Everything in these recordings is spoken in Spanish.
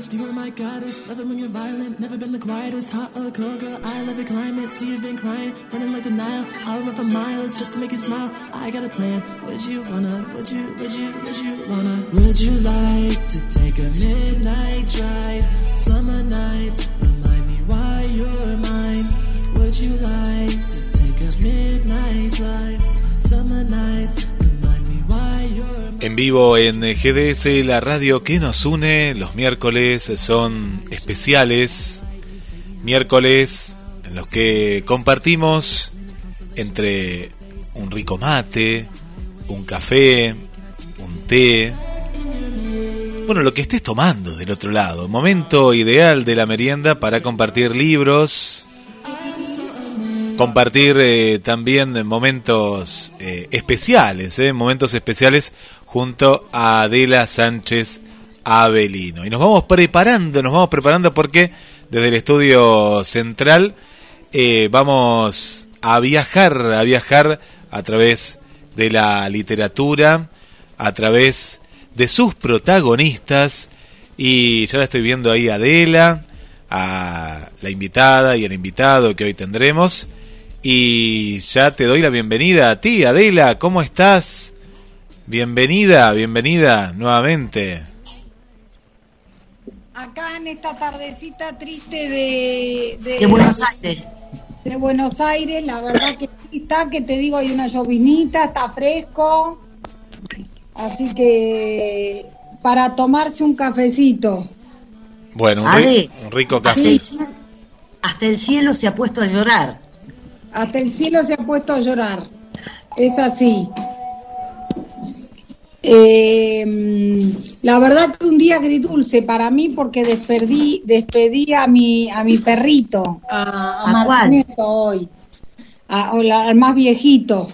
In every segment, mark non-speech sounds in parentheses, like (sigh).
hottest, you are my goddess. Love it when you're violent, never been the quietest. Hot or cold, girl, I love your climate. See you've been crying, running like denial. I'll run for miles just to make you smile. I got a plan. Would you wanna? Would you? Would you? Would you wanna? Would you like to take a midnight drive? Summer nights remind me why you're mine. Would you like to take a midnight drive? Summer nights En vivo en GDS, la radio que nos une, los miércoles son especiales, miércoles en los que compartimos entre un rico mate, un café, un té, bueno, lo que estés tomando del otro lado, momento ideal de la merienda para compartir libros, compartir eh, también momentos eh, especiales, eh, momentos especiales junto a Adela Sánchez Avelino. Y nos vamos preparando, nos vamos preparando porque desde el estudio central eh, vamos a viajar, a viajar a través de la literatura, a través de sus protagonistas. Y ya la estoy viendo ahí a Adela, a la invitada y al invitado que hoy tendremos. Y ya te doy la bienvenida a ti, Adela, ¿cómo estás? Bienvenida, bienvenida nuevamente. Acá en esta tardecita triste de, de, de Buenos Aires. de Buenos Aires, la verdad que sí está, que te digo, hay una llovinita, está fresco, así que para tomarse un cafecito. Bueno, un, Ale, ri- un rico Hasta café. el, cielo, hasta el cielo se ha puesto a llorar. Hasta el cielo se ha puesto a llorar. Es así. Eh, la verdad que un día agridulce para mí porque despedí, despedí a mi a mi perrito, a, a ¿A cuál? Martinito hoy, a- o la- al más viejito,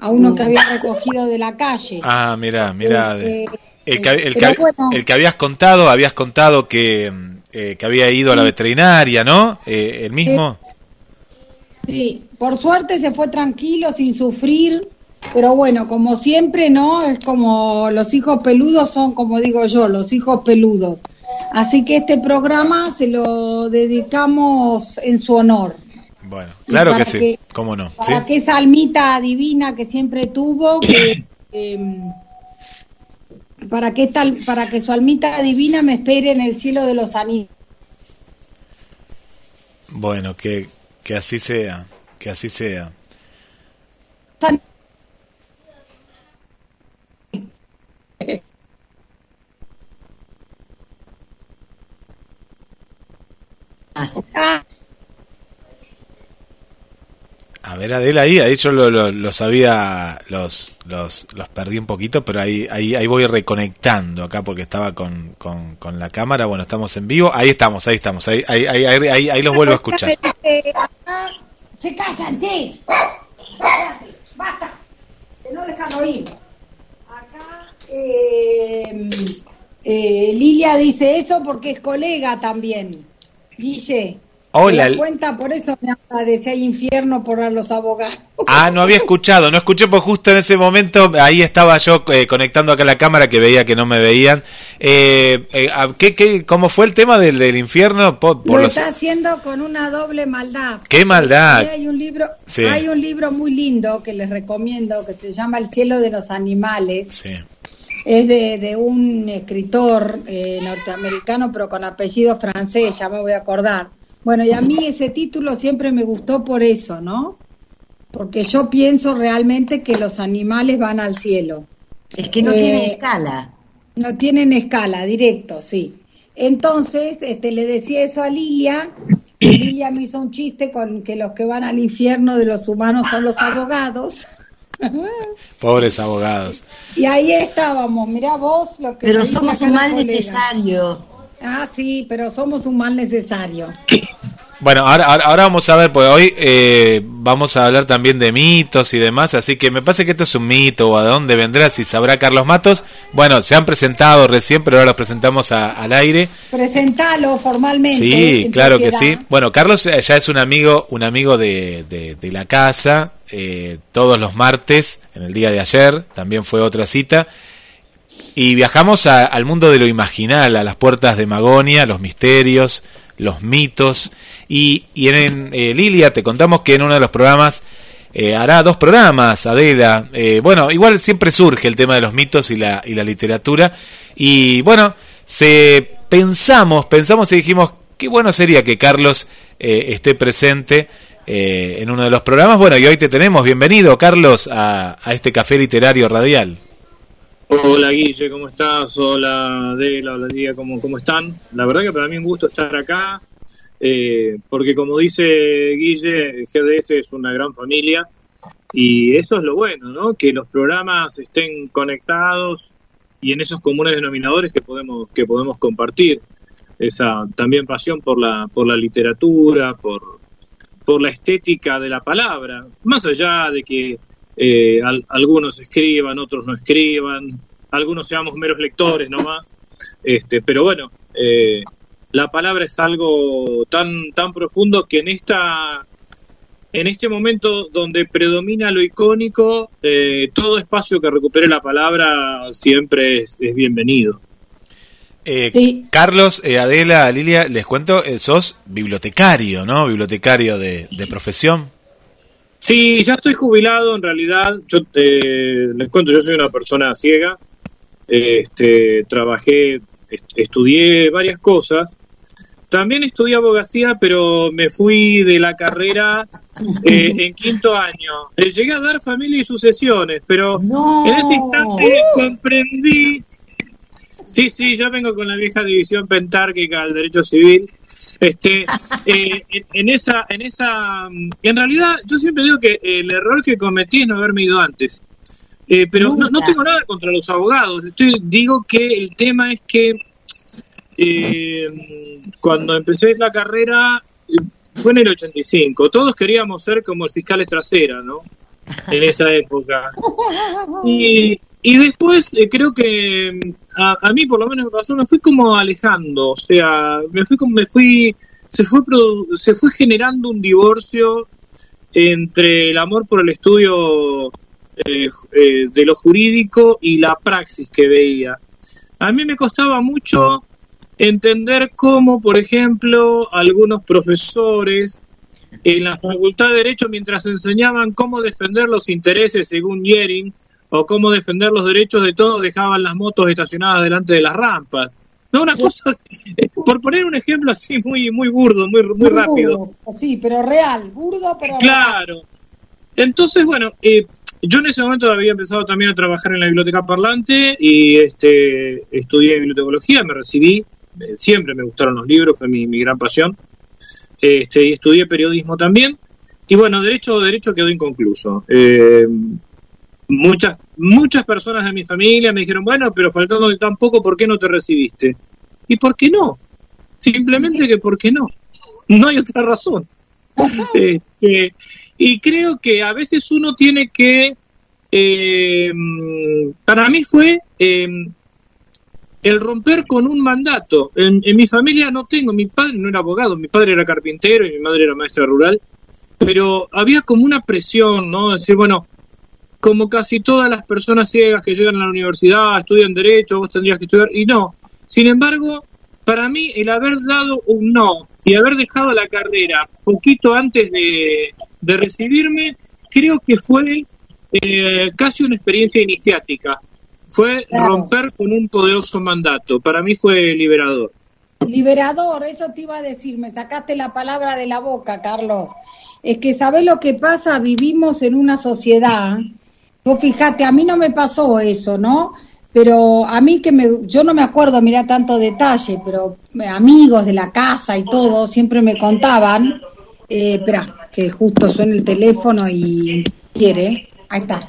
a uno que había recogido de la calle. Ah, mira, mira. Eh, El que, el, pero que, bueno. el que habías contado, habías contado que, mm, eh, que había ido a la veterinaria, ¿no? Eh, el mismo. Sí, por suerte se fue tranquilo, sin sufrir, pero bueno, como siempre, ¿no? Es como los hijos peludos son, como digo yo, los hijos peludos. Así que este programa se lo dedicamos en su honor. Bueno, claro que sí, cómo no. ¿sí? Para que esa almita divina que siempre tuvo, que, (coughs) em, para que esta, para que su almita divina me espere en el cielo de los anillos. Bueno, que, que así sea, que así sea. A ver, Adela, ahí, ahí yo lo, lo- los había, los, los, los perdí un poquito, pero ahí, ahí, ahí voy reconectando acá porque estaba con, con, con la cámara. Bueno, estamos en vivo. Ahí estamos, ahí estamos, ahí, ahí, ahí, ahí, ahí- los vuelvo a escuchar. (laughs) Acá se callan, che. Basta. Que no dejan oír. Eh, eh, Lilia dice eso porque es colega también. Guille. Hola. ¿Te das cuenta? Por eso me habla de si hay infierno por los abogados. Ah, no había escuchado, no escuché porque justo en ese momento ahí estaba yo eh, conectando acá la cámara que veía que no me veían. Eh, eh, ah, ¿qué, qué, ¿Cómo fue el tema del, del infierno? Por, por Lo los- está haciendo con una doble maldad. ¡Qué maldad! Hay un libro, Sí. hay un libro muy lindo que les recomiendo que se llama El cielo de los animales. Sí. Es de, de un escritor eh, norteamericano, pero con apellido francés, ya me voy a acordar. Bueno, y a mí ese título siempre me gustó por eso, ¿no? Porque yo pienso realmente que los animales van al cielo. Es que no Eh, tiene escala. No tienen escala, directo, sí. Entonces, este, le decía eso a Lilia, y Lilia me hizo un chiste con que los que van al infierno de los humanos son los abogados. (laughs) Pobres abogados. Y ahí estábamos, mirá vos lo que... Pero somos un mal necesario. Ah, sí, pero somos un mal necesario. (coughs) Bueno, ahora, ahora, vamos a ver, pues hoy eh, vamos a hablar también de mitos y demás, así que me parece que esto es un mito, o a dónde vendrá, si sabrá Carlos Matos. Bueno, se han presentado recién, pero ahora los presentamos a- al aire. Presentalo formalmente. Sí, claro que sí. Bueno, Carlos ya es un amigo, un amigo de, de- de la casa, eh, todos los martes, en el día de ayer, también fue otra cita. y viajamos al mundo de lo imaginal, a las puertas de Magonia, los misterios, los mitos. Y, en, eh, Lilia te contamos que en uno de los programas eh, hará dos programas, Adela. Bueno, igual siempre surge el tema de los mitos y la, y la literatura. Y bueno, se pensamos, pensamos y dijimos, qué bueno sería que Carlos esté presente eh, en uno de los programas. Bueno, y hoy te tenemos. Bienvenido, Carlos, a, a este café literario radial. Hola Guille, ¿cómo estás? Hola Adela, hola Lidia, ¿cómo, ¿cómo están? La verdad que para mí un gusto estar acá, eh, porque como dice Guille, GDS es una gran familia y eso es lo bueno, ¿no? Que los programas estén conectados y en esos comunes denominadores que podemos, que podemos compartir. Esa también pasión por la, por la literatura, por, por la estética de la palabra, más allá de que eh, al- algunos escriban, otros no escriban, algunos seamos meros lectores nomás, este, pero bueno, eh, la palabra es algo tan, tan profundo que en esta en este momento donde predomina lo icónico, eh, todo espacio que recupere la palabra siempre es, es bienvenido. Eh, Sí. Carlos, eh, Adela, Lilia, les cuento, eh, sos bibliotecario, ¿no? Bibliotecario de, de profesión. Sí, ya estoy jubilado en realidad. Yo eh, les cuento, yo soy una persona ciega. Este, trabajé, est- estudié varias cosas. También estudié abogacía, pero me fui de la carrera eh, (laughs) en quinto año. Llegué a dar familia y sucesiones, pero No. en ese instante comprendí. Sí, sí, yo vengo con la vieja división pentárquica del derecho civil. Este, (laughs) eh, en, en esa, en esa, mm, en realidad, yo siempre digo que el error que cometí es no haberme ido antes. Eh, pero no, tengo nada contra los abogados. Estoy, digo que el tema es que eh, cuando empecé la carrera fue en el 85. Todos queríamos ser como el fiscal trasera, ¿no? En esa época. (laughs) Y, y después eh, creo que mm, a, a mí por lo menos me pasó, me fui como alejando, o sea, me fui me fui se fue se fue generando un divorcio entre el amor por el estudio eh, eh, de lo jurídico y la praxis que veía. A mí me costaba mucho entender cómo, por ejemplo, algunos profesores en la Facultad de Derecho, mientras enseñaban cómo defender los intereses según Yering o cómo defender los derechos de todos, dejaban las motos estacionadas delante de las rampas. No, una cosa, por poner un ejemplo así muy muy burdo, muy muy rápido. Sí, pero real, burdo, pero real. Claro. Entonces, bueno, eh, yo en ese momento había empezado también a trabajar en la biblioteca parlante y este estudié bibliotecología, me recibí, eh, siempre me gustaron los libros, fue mi, mi gran pasión. Este, y estudié periodismo también. Y bueno, derecho, derecho quedó inconcluso. Eh, muchas, muchas personas de mi familia me dijeron, bueno, pero faltando tan poco, ¿por qué no te recibiste? ¿Y por qué no? Simplemente que ¿por qué no? No hay otra razón. Este, y creo que a veces uno tiene que, eh, para mí fue eh, el romper con un mandato. En, en mi familia no tengo, mi padre no era abogado, mi padre era carpintero y mi madre era maestra rural, pero había como una presión, ¿no? Decir, bueno, como casi todas las personas ciegas que llegan a la universidad, estudian derecho, vos tendrías que estudiar, y no. Sin embargo, para mí el haber dado un no y haber dejado la carrera poquito antes de, de recibirme, creo que fue eh, casi una experiencia iniciática. Fue Claro. romper con un poderoso mandato. Para mí fue liberador. Liberador, eso te iba a decir, me sacaste la palabra de la boca, Carlos. Es que sabes lo que pasa, vivimos en una sociedad. Vos fíjate, a mí no me pasó eso, ¿no? Pero a mí que me, yo no me acuerdo, mira tanto detalle, pero amigos de la casa y todo siempre me contaban. Eh, espera, que justo suena el teléfono y quiere. Ahí está.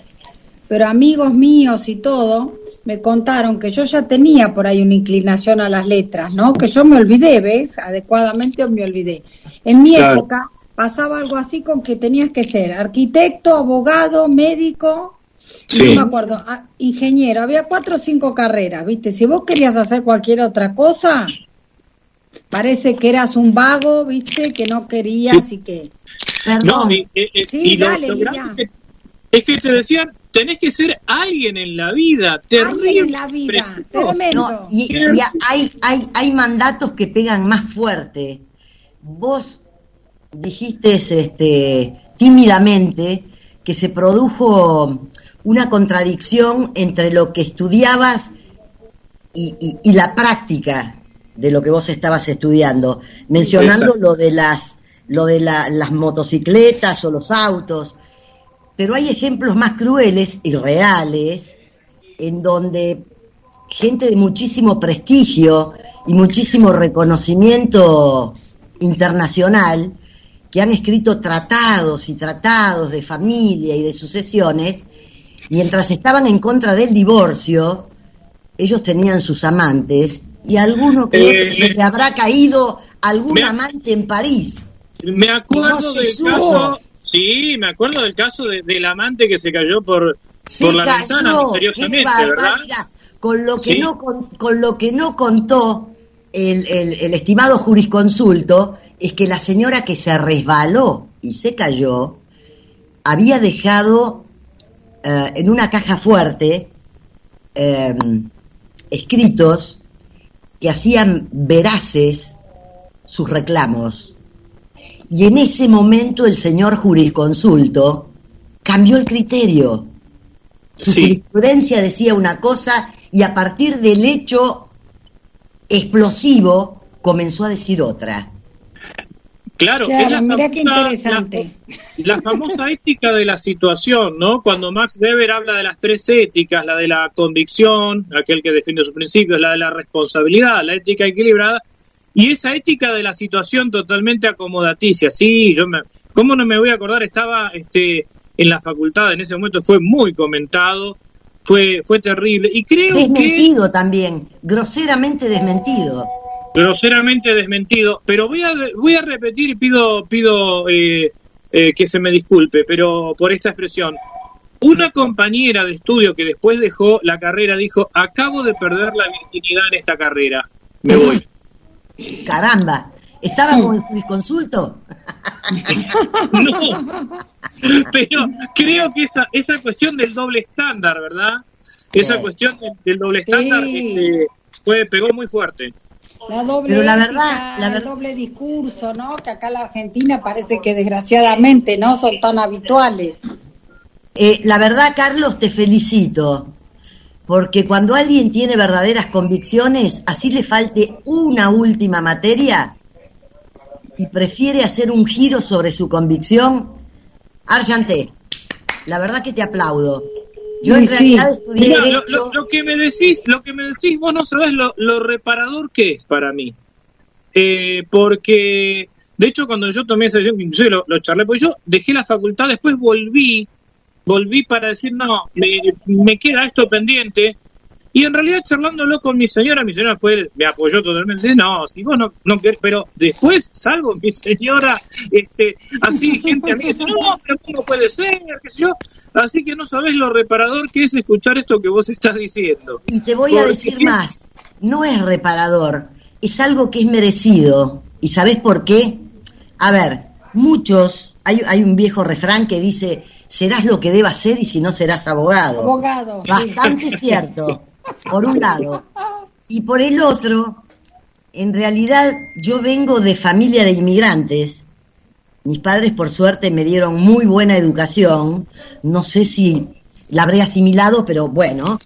Pero amigos míos y todo me contaron que yo ya tenía por ahí una inclinación a las letras, ¿no? Que yo me olvidé, ¿ves? Adecuadamente me olvidé. En mi Claro. época pasaba algo así con que tenías que ser arquitecto, abogado, médico, Sí. no me acuerdo, ah, ingeniero, había cuatro o cinco carreras, ¿viste? Si vos querías hacer cualquier otra cosa, parece que eras un vago, ¿viste? Que no querías y que... No, y, eh, eh, Sí, y dale, lo es que, Es que te decían, tenés que ser alguien en la vida, terrible. Alguien en la vida, tremendo. No, y, y hay, hay, hay mandatos que pegan más fuerte. Vos dijiste este, tímidamente que se produjo una contradicción entre lo que estudiabas y, y- y la práctica de lo que vos estabas estudiando, mencionando Exacto. lo de las lo de la- las motocicletas o los autos, pero hay ejemplos más crueles y reales en donde gente de muchísimo prestigio y muchísimo reconocimiento internacional que han escrito tratados y tratados de familia y de sucesiones, mientras estaban en contra del divorcio, ellos tenían sus amantes y alguno que Eh, otro se le habrá caído algún me- amante en París. Me acuerdo No del caso, sí, me acuerdo del caso de- del amante que se cayó por, Se por la cayó, ventana misteriosamente, ¿verdad? Con lo que Sí. no con, con lo que no contó el, el- el estimado jurisconsulto es que la señora que se resbaló y se cayó había dejado eh, en una caja fuerte eh, escritos que hacían veraces sus reclamos. Y en ese momento el señor jurisconsulto cambió el criterio. Su Sí. jurisprudencia decía una cosa y a partir del hecho explosivo comenzó a decir otra. Claro, Claro, es la qué famosa- interesante. La, la famosa ética de la situación, ¿no? Cuando Max Weber habla de las tres éticas, la de la convicción, aquel que defiende sus principios, la de la responsabilidad, la ética equilibrada, y esa ética de la situación totalmente acomodaticia. Sí, yo me, ¿cómo no me voy a acordar? Estaba este, en la facultad, en ese momento fue muy comentado, fue, fue terrible, y creo que Desmentido también, groseramente desmentido. Groseramente desmentido, pero voy a voy a repetir y pido pido eh, eh, que se me disculpe, pero por esta expresión. Una compañera de estudio que después dejó la carrera dijo, acabo de perder la virginidad en esta carrera, me voy. (laughs) Caramba, ¿estaba con el jurisconsulto? (laughs) No, pero creo que esa, esa cuestión del doble estándar, ¿verdad? Esa Sí. cuestión del, del doble estándar Sí. este, fue, pegó muy fuerte. La doble Pero la ética, verdad- la el doble discurso, ¿no? Que acá en la Argentina parece que desgraciadamente no son tan habituales. Eh, la verdad, Carlos, te felicito, porque cuando alguien tiene verdaderas convicciones, así le falte una última materia y prefiere hacer un giro sobre su convicción, Arjanté, la verdad que te aplaudo. Yo en Sí, sí. realidad estudié Mirá, lo, Derecho, lo- lo que me decís, lo que me decís, vos no sabés lo, lo reparador que es para mí. Eh, porque, de hecho, cuando yo tomé esa decisión, inclusive lo, lo charlé, porque yo dejé la facultad, después volví, volví para decir, no, me, me queda esto pendiente. Y en realidad charlándolo con mi señora, mi señora fue, me apoyó totalmente, no, si vos no, no querés, pero después salgo mi señora, este, así gente a mí dice, no, pero ¿cómo puede ser? qué sé yo. Así que no sabés lo reparador que es escuchar esto que vos estás diciendo. y te voy a decir más, no es reparador, es algo que es merecido. ¿Y sabes por qué? A ver, muchos, hay, hay un viejo refrán que dice, serás lo que debas ser y si no serás abogado. Abogado. sí. Bastante (laughs) cierto, por un lado. Y por el otro, en realidad yo vengo de familia de inmigrantes. Mis padres, por suerte, me dieron muy buena educación. No sé si la habré asimilado, pero bueno.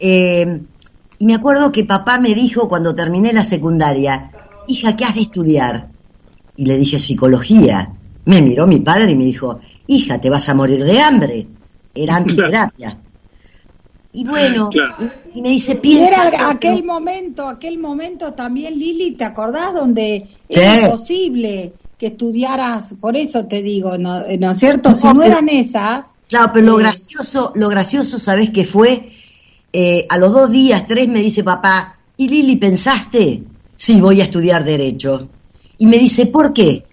Eh, y me acuerdo que papá me dijo cuando terminé la secundaria, hija, ¿qué has de estudiar? Y le dije, psicología. Me miró mi padre y me dijo, hija, te vas a morir de hambre. Era (laughs) antiterapia. Y bueno, Claro. y, y me dice, piensa. era aquel momento, aquel momento también, Lili, ¿te acordás? Donde Sí. era imposible que estudiaras, por eso te digo, ¿no, ¿no es cierto? Si No, eran esas, Claro, pero lo Sí. gracioso, lo gracioso, ¿sabés qué fue? Eh, a los dos días, tres, me dice papá, ¿y Lili pensaste? Sí, voy a estudiar Derecho. Y me dice, ¿por qué?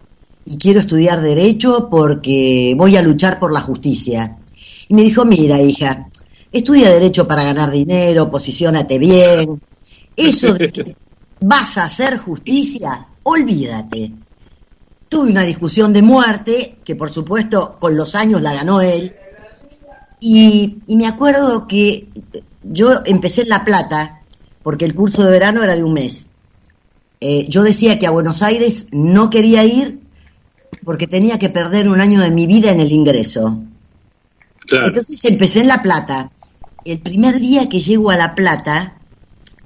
Y quiero estudiar Derecho porque voy a luchar por la justicia. Y me dijo, mira, hija, estudia Derecho para ganar dinero, posicionate bien. Eso de que (laughs) vas a hacer justicia, olvídate. Tuve una discusión de muerte, que por supuesto con los años la ganó él, Y, y me acuerdo que yo empecé en La Plata, porque el curso de verano era de un mes. Eh, yo decía que a Buenos Aires no quería ir porque tenía que perder un año de mi vida en el ingreso. Claro. Entonces empecé en La Plata. El primer día que llego a La Plata,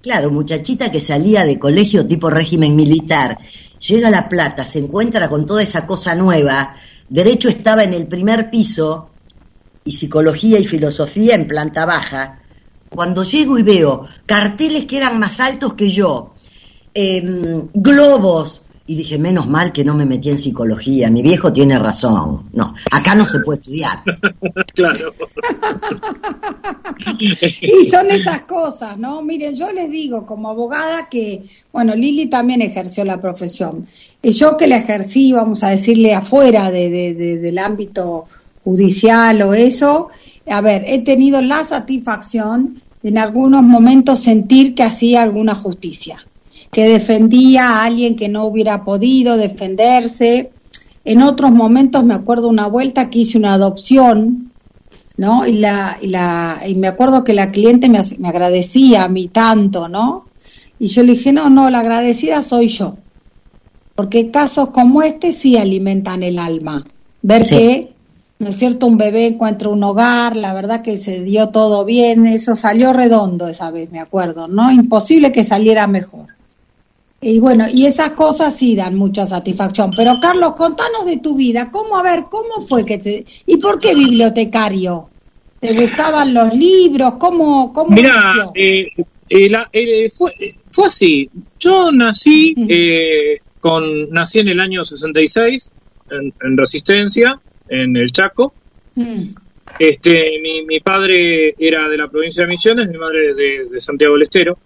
claro, muchachita que salía de colegio tipo régimen militar, llega a La Plata, se encuentra con toda esa cosa nueva. Derecho estaba en el primer piso y psicología y filosofía en planta baja. Cuando llego y veo carteles que eran más altos que yo, em, globos, y dije, menos mal que no me metí en psicología, mi viejo tiene razón. No, acá no se puede estudiar. (laughs) Claro. Y son esas cosas, ¿no? Miren, yo les digo como abogada que, bueno, Lili también ejerció la profesión. Y yo que la ejercí, vamos a decirle, afuera de, de- de- del ámbito judicial o eso, a ver, he tenido la satisfacción de en algunos momentos sentir que hacía alguna justicia, que defendía a alguien que no hubiera podido defenderse. En otros momentos me acuerdo una vuelta que hice una adopción ¿no? Y, la, y, la, y me acuerdo que la cliente me, me agradecía a mí tanto, ¿no? Y yo le dije, no, no, la agradecida soy yo. Porque casos como este sí alimentan el alma. Ver Sí. que, ¿no es cierto?, un bebé encuentra un hogar, la verdad que se dio todo bien, eso salió redondo esa vez, me acuerdo, ¿no? Imposible que saliera mejor. Y bueno, y esas cosas sí dan mucha satisfacción. Pero Carlos, contanos de tu vida. ¿Cómo, a ver, cómo fue que te... ¿Y por qué bibliotecario? ¿Te gustaban los libros? ¿Cómo, cómo Mira, nació? eh, eh, la- eh, fue, fue así. Yo nací eh, con nací en el año 66 en, en Resistencia, en el Chaco. Mm, Este, mi, mi padre era de la provincia de Misiones, mi madre de, de Santiago del Estero.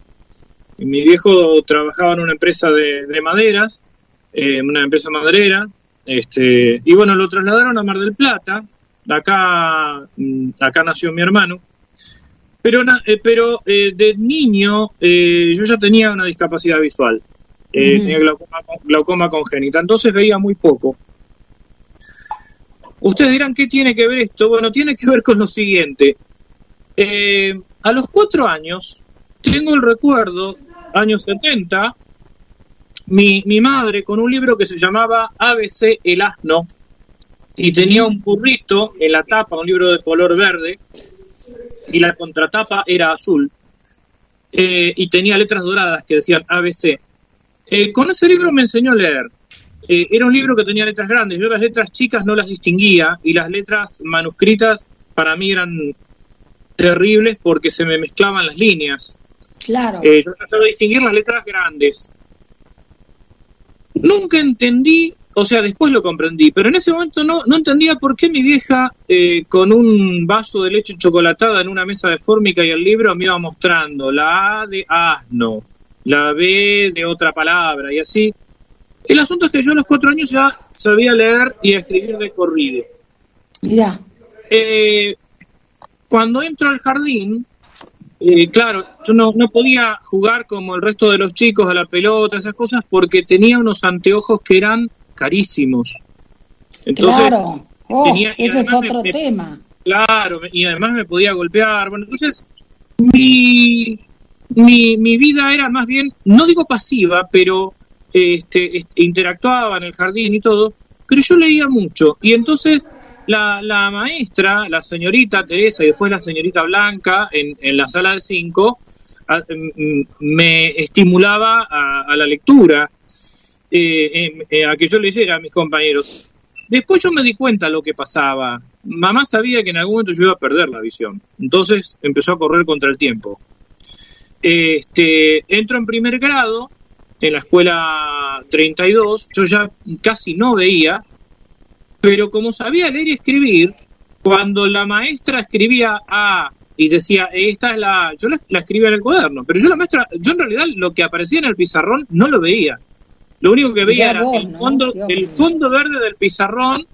Y mi viejo trabajaba en una empresa de, de maderas, eh, una empresa maderera. Este, y bueno, lo trasladaron a Mar del Plata. Acá, mm, acá nació mi hermano. Pero, eh, pero eh, de niño eh, yo ya tenía una discapacidad visual. Eh. Tenía glaucoma, glaucoma congénita, entonces veía muy poco. Ustedes dirán, ¿qué tiene que ver esto? Bueno, tiene que ver con lo siguiente. Eh, a los cuatro años, tengo el recuerdo, años 70, mi, mi madre con un libro que se llamaba ABC El Asno, y tenía un burrito en la tapa, un libro de color verde, y la contratapa era azul, eh, y tenía letras doradas que decían ABC. Eh, con ese libro me enseñó a leer. Eh, era un libro que tenía letras grandes, yo las letras chicas no las distinguía, y las letras manuscritas para mí eran terribles porque se me mezclaban las líneas. claro. Eh, yo trataba de distinguir las letras grandes. Nunca entendí, o sea, después lo comprendí, pero en ese momento no, no entendía por qué mi vieja, eh, con un vaso de leche chocolatada en una mesa de fórmica y el libro, me iba mostrando la A de asno, la B de otra palabra y así. El asunto es que yo a los cuatro años ya sabía leer y escribir de corrido. Mirá. Eh, cuando entro al jardín, eh, claro, yo no, no podía jugar como el resto de los chicos a la pelota, esas cosas, porque tenía unos anteojos que eran carísimos. Entonces, claro. Oh, tenía- ese es otro me- tema. Claro, y además me podía golpear. Bueno, entonces mi, mi, mi vida era más bien, no digo pasiva, pero este, este, interactuaba en el jardín y todo, pero yo leía mucho. Y entonces la, la maestra, la señorita Teresa y después la señorita Blanca en, en la sala de cinco, a- m- me estimulaba a, a la lectura, eh, em, eh, a que yo leyera a mis compañeros. Después yo me di cuenta lo que pasaba. Mamá sabía que en algún momento yo iba a perder la visión. Entonces empezó a correr contra el tiempo. Este, entro en primer grado en la escuela 32. Yo ya casi no veía, pero como sabía leer y escribir, cuando la maestra escribía A y decía, esta es la... A", Yo la, la escribía en el cuaderno, pero yo la maestra, yo en realidad lo que aparecía en el pizarrón no lo veía. Lo único que veía Ya era vos, el fondo, el fondo verde del pizarrón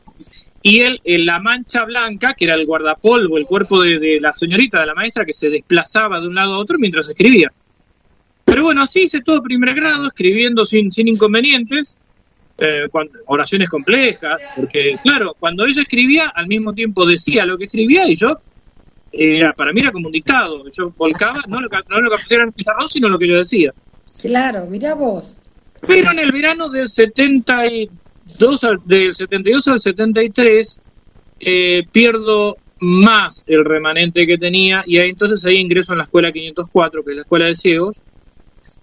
y el, el- la mancha blanca, que era el guardapolvo, el cuerpo de, de la señorita, de la maestra, que se desplazaba de un lado a otro mientras escribía. Pero bueno, así hice todo primer grado, escribiendo sin, sin inconvenientes, eh, oraciones complejas, porque claro, cuando ella escribía, al mismo tiempo decía lo que escribía y yo era, para mí era como un dictado. Yo volcaba, no lo, no lo que pusiera en el pizarrón, sino lo que yo decía. Claro, mirá vos. Pero en el verano del 72 al, del 72 al 73 eh, pierdo más el remanente que tenía y ahí, entonces ahí ingreso en la escuela 504, que es la escuela de ciegos,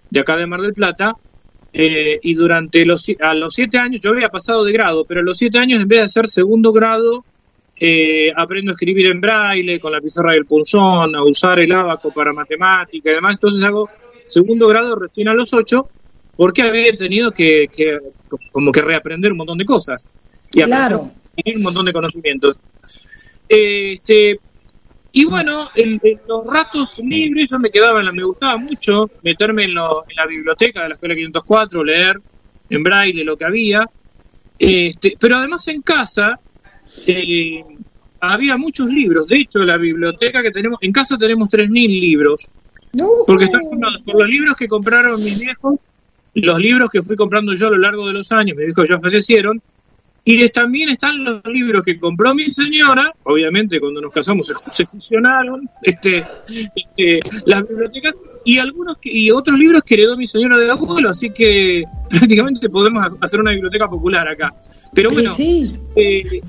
de acá de Mar del Plata, eh, y durante los, a los siete años, yo había pasado de grado, pero a los siete años en vez de hacer segundo grado, eh, aprendo a escribir en braille, con la pizarra del punzón, a usar el abaco para matemática y demás, entonces hago segundo grado recién a los ocho, porque había tenido que, que como que reaprender un montón de cosas. Y Claro. un montón de conocimientos. Este, y bueno, en, en los ratos libres yo me quedaba, en la, me gustaba mucho meterme en, lo- en la biblioteca de la Escuela 504, leer en braille lo que había. Este, pero además en casa eh, había muchos libros. De hecho, la biblioteca que tenemos, en casa tenemos 3.000 libros. Porque están formados por los libros que compraron mis viejos, los libros que fui comprando yo a lo largo de los años, mis viejos ya fallecieron, y también están los libros que compró mi señora, obviamente cuando nos casamos se, se fusionaron este, este, las bibliotecas, y algunos y otros libros que heredó mi señora de abuelo, así que (laughs) prácticamente podemos ha- hacer una biblioteca popular acá. Pero bueno, Sí, eh,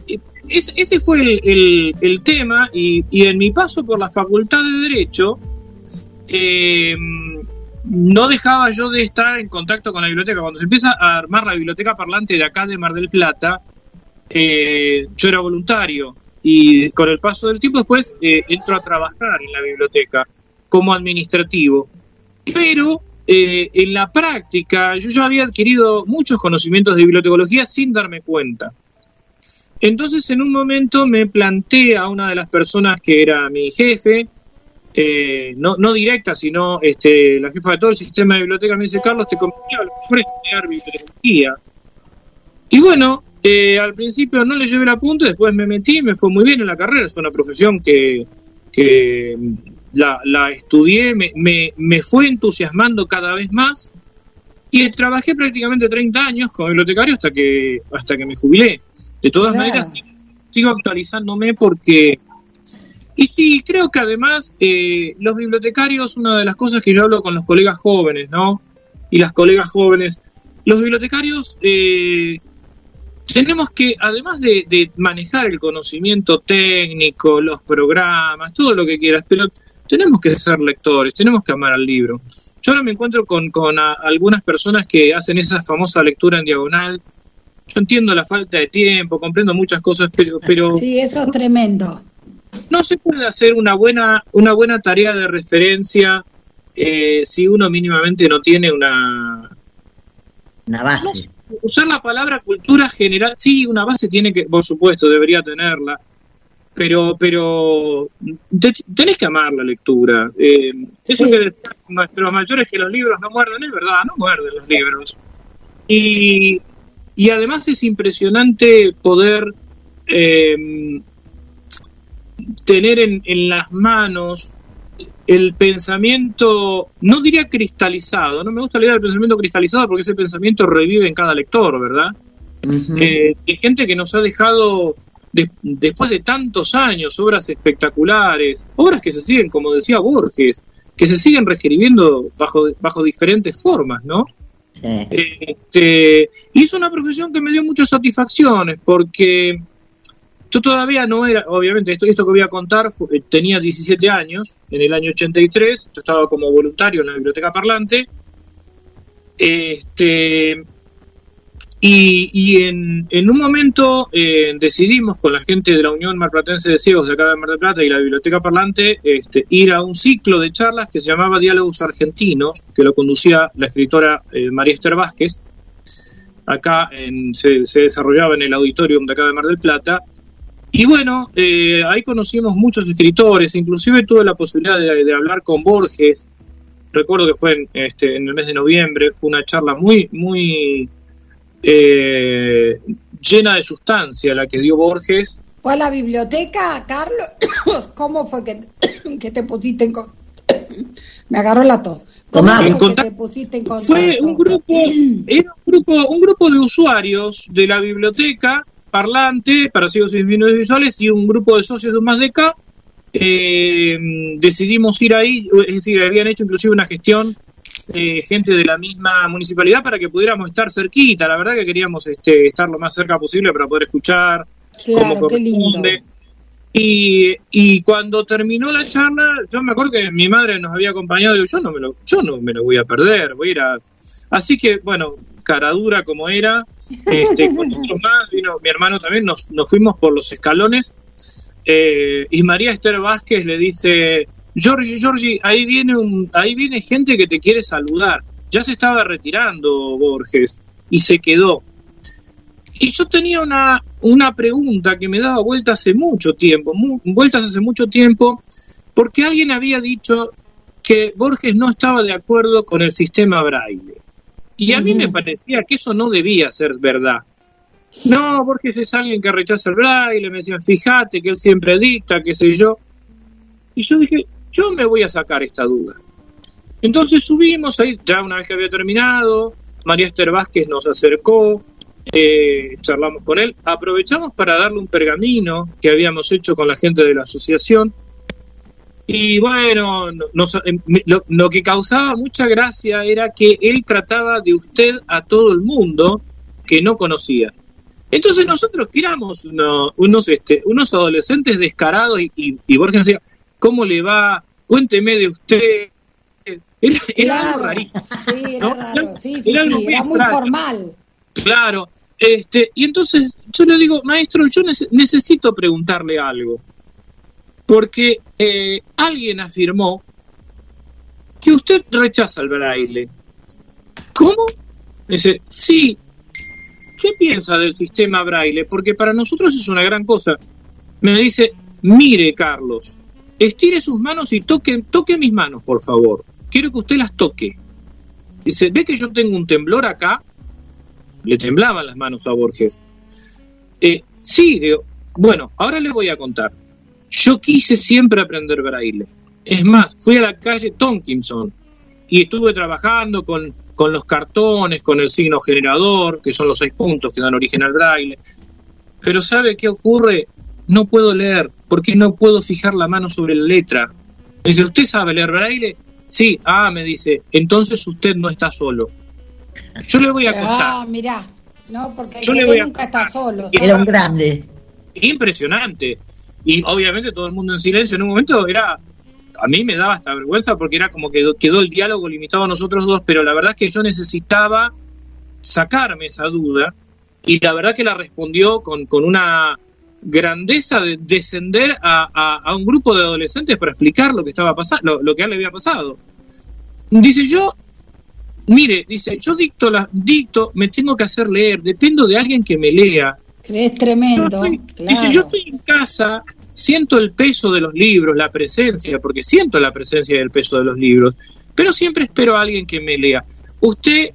es- ese fue el, el- el tema y, y en mi paso por la Facultad de Derecho eh, no dejaba yo de estar en contacto con la biblioteca. Cuando se empieza a armar la biblioteca parlante de acá de Mar del Plata, eh, yo era voluntario y con el paso del tiempo después eh, entro a trabajar en la biblioteca como administrativo. Pero eh, en la práctica yo ya había adquirido muchos conocimientos de bibliotecología sin darme cuenta. Entonces en un momento me planteé a una de las personas que era mi jefe, eh, no, no directa, sino este, la jefa de todo el sistema de biblioteca, me dice, Carlos, te convenía estudiar bibliotecología. Y bueno, eh, al principio no le llevé la punta, después me metí, me fue muy bien en la carrera, es una profesión que, que la, la estudié, me, me, me fue entusiasmando cada vez más y trabajé prácticamente 30 años como bibliotecario hasta que, hasta que me jubilé. De todas Claro. maneras, sigo actualizándome porque... Y sí, creo que además eh, los bibliotecarios, una de las cosas que yo hablo con los colegas jóvenes, ¿no? Y las colegas jóvenes, los bibliotecarios eh, tenemos que, además de, de manejar el conocimiento técnico, los programas, todo lo que quieras, pero tenemos que ser lectores, tenemos que amar al libro. Yo ahora me encuentro con, con a- algunas personas que hacen esa famosa lectura en diagonal. Yo entiendo la falta de tiempo, comprendo muchas cosas, pero, pero sí, eso es tremendo. no se puede hacer una buena, una buena tarea de referencia eh, si uno mínimamente no tiene una, Una base. Usar la palabra cultura general, sí, una base tiene que, por supuesto, debería tenerla, pero pero te- tenés que amar la lectura. Eh, eso Sí. que decían nuestros mayores que los libros no muerden, es verdad, no muerden los libros. Y, y además es impresionante poder eh, tener en, en las manos el pensamiento, no diría cristalizado, no me gusta leer el pensamiento cristalizado porque ese pensamiento revive en cada lector, ¿verdad? Eh, hay gente que nos ha dejado, de- después de tantos años, obras espectaculares, obras que se siguen, como decía Borges, que se siguen reescribiendo bajo, bajo diferentes formas, ¿no? Sí. Este, y es una profesión que me dio muchas satisfacciones porque yo todavía no era, obviamente, esto, esto que voy a contar, eh, tenía 17 años, en el año 83, yo estaba como voluntario en la biblioteca parlante, este, y, y en, en un momento eh, decidimos con la gente de la Unión Marplatense de Ciegos de acá de Mar del Plata y la Biblioteca Parlante este, ir a un ciclo de charlas que se llamaba Diálogos Argentinos, que lo conducía la escritora eh, María Esther Vázquez. Acá en- se, se desarrollaba en el auditorium de acá de Mar del Plata. Y bueno, eh, ahí conocimos muchos escritores, inclusive tuve la posibilidad de, de hablar con Borges. Recuerdo que fue en, este, en el mes de noviembre, fue una charla muy, muy eh, llena de sustancia la que dio Borges. ¿Fue a la biblioteca, Carlos? (coughs) ¿Cómo fue que, (coughs) que te pusiste en con- (coughs) Me agarró la tos. ¿Cómo fue En que contacto- te pusiste en contacto? Fue un grupo, era un grupo, un grupo de usuarios de la biblioteca parlante para ciegos y visuales y un grupo de socios de un más de acá eh, decidimos ir ahí, es decir, habían hecho inclusive una gestión eh, gente de la misma municipalidad para que pudiéramos estar cerquita. La verdad que queríamos este, estar lo más cerca posible para poder escuchar. Claro, qué lindo. Y, y cuando terminó la charla, yo me acuerdo que mi madre nos había acompañado y yo no me lo, yo no me lo voy a perder, voy a ir a... Así que, bueno, cara dura como era, este, con (laughs) otros más, vino mi hermano también, nos, nos fuimos por los escalones eh, y María Esther Vázquez le dice, Georgie, Georgie, ahí viene, un, ahí viene gente que te quiere saludar. Ya se estaba retirando Borges y se quedó. Y yo tenía una, una pregunta que me daba vueltas hace mucho tiempo, vueltas hace mucho tiempo, porque alguien había dicho que Borges no estaba de acuerdo con el sistema braille. Y a mí me parecía que eso no debía ser verdad. No, Borges es alguien que rechaza el braille, me decían, fíjate que él siempre dicta, qué sé yo. Y yo dije, yo me voy a sacar esta duda. Entonces subimos ahí, ya una vez que había terminado, María Esther Vázquez nos acercó, eh, charlamos con él, aprovechamos para darle un pergamino que habíamos hecho con la gente de la asociación. Y bueno, eh, lo, lo, que causaba mucha gracia era que él trataba de usted a todo el mundo que no conocía. Entonces nosotros tiramos unos, este, unos adolescentes descarados y, y, Borges nos decía, ¿cómo le va? Cuénteme de usted. Era, algo rarísimo. Sí, era raro. Sí, sí, era, muy formal. Claro. Este, y entonces yo le digo, maestro, yo necesito preguntarle algo. Porque eh, alguien afirmó que usted rechaza el braille. ¿Cómo? Dice, sí, ¿qué piensa del sistema braille? Porque para nosotros es una gran cosa. Me dice, mire Carlos, estire sus manos y toque, toque mis manos, por favor. Quiero que usted las toque. Dice, ¿ve que yo tengo un temblor acá? Le temblaban las manos a Borges. Eh, sí, digo, bueno, ahora le voy a contar. Yo quise siempre aprender braille. Es más, fui a la calle Tonkinson y estuve trabajando con con los cartones, con el signo generador, que son los seis puntos que dan origen al braille. Pero ¿sabe qué ocurre? No puedo leer, porque no puedo fijar la mano sobre la letra. dice, ¿usted sabe leer braille? Sí, ah, me dice, entonces usted no está solo. Yo le voy a contar. Ah, mirá, no, porque el nunca está solo. Era un grande. Impresionante. Y obviamente todo el mundo en silencio. En un momento era a mí me daba hasta vergüenza porque era como que quedó el diálogo limitado a nosotros dos, pero la verdad es que yo necesitaba sacarme esa duda y la verdad que la respondió con, con una grandeza de descender a, a, un grupo de adolescentes para explicar lo que estaba pasando, lo, que a él le había pasado. Dice yo, mire, dice, yo dicto, la, dicto, me tengo que hacer leer, dependo de alguien que me lea. Es tremendo. Dice, yo estoy en casa siento el peso de los libros, la presencia, porque siento la presencia y el peso de los libros, pero siempre espero a alguien que me lea. Usted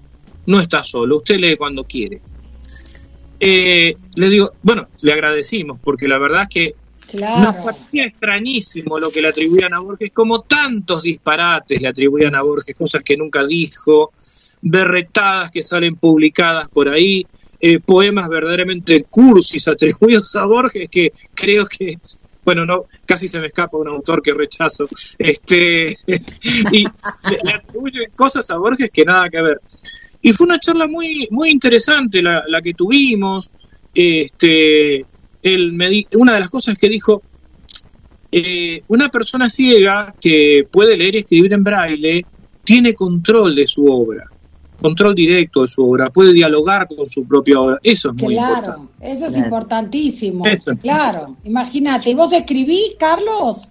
no está solo, usted lee cuando quiere. Eh, le digo, bueno, le agradecimos, porque la verdad es que nos parecía extrañísimo lo que le atribuían a Borges, como tantos disparates le atribuían a Borges, cosas que nunca dijo, berretadas que salen publicadas por ahí, eh, poemas verdaderamente cursis atribuidos a Borges que creo que bueno, no, casi se me escapa un autor que rechazo, este, (laughs) y le, atribuyen cosas a Borges que nada que ver. Y fue una charla muy, muy interesante la, que tuvimos, este, él una de las cosas que dijo, eh, una persona ciega que puede leer y escribir en braille tiene control de su obra control directo de su obra, puede dialogar con su propia obra. Eso es muy claro, importante. Eso es importantísimo. Claro, imagínate. ¿Y vos escribís, Carlos?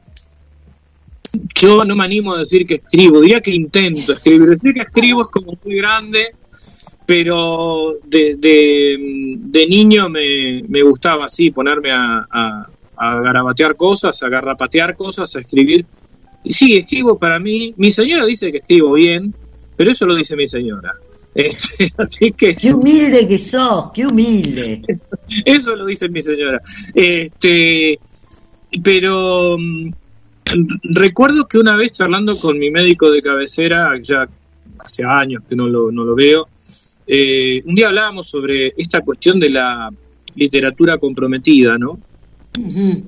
Yo no me animo a decir que escribo, diría que intento escribir. Decir que escribo es como muy grande, pero de, de, niño me, me, gustaba así ponerme a, a, a garabatear cosas, a garrapatear cosas, a escribir. Y sí, escribo para mí. Mi señora dice que escribo bien, pero eso lo dice mi señora. Este, (laughs) así que, qué humilde que sos, qué humilde. Eso lo dice mi señora. Este, pero mm, recuerdo que una vez charlando con mi médico de cabecera, ya hace años que no lo, no lo veo, eh, un día hablábamos sobre esta cuestión de la literatura comprometida, ¿no?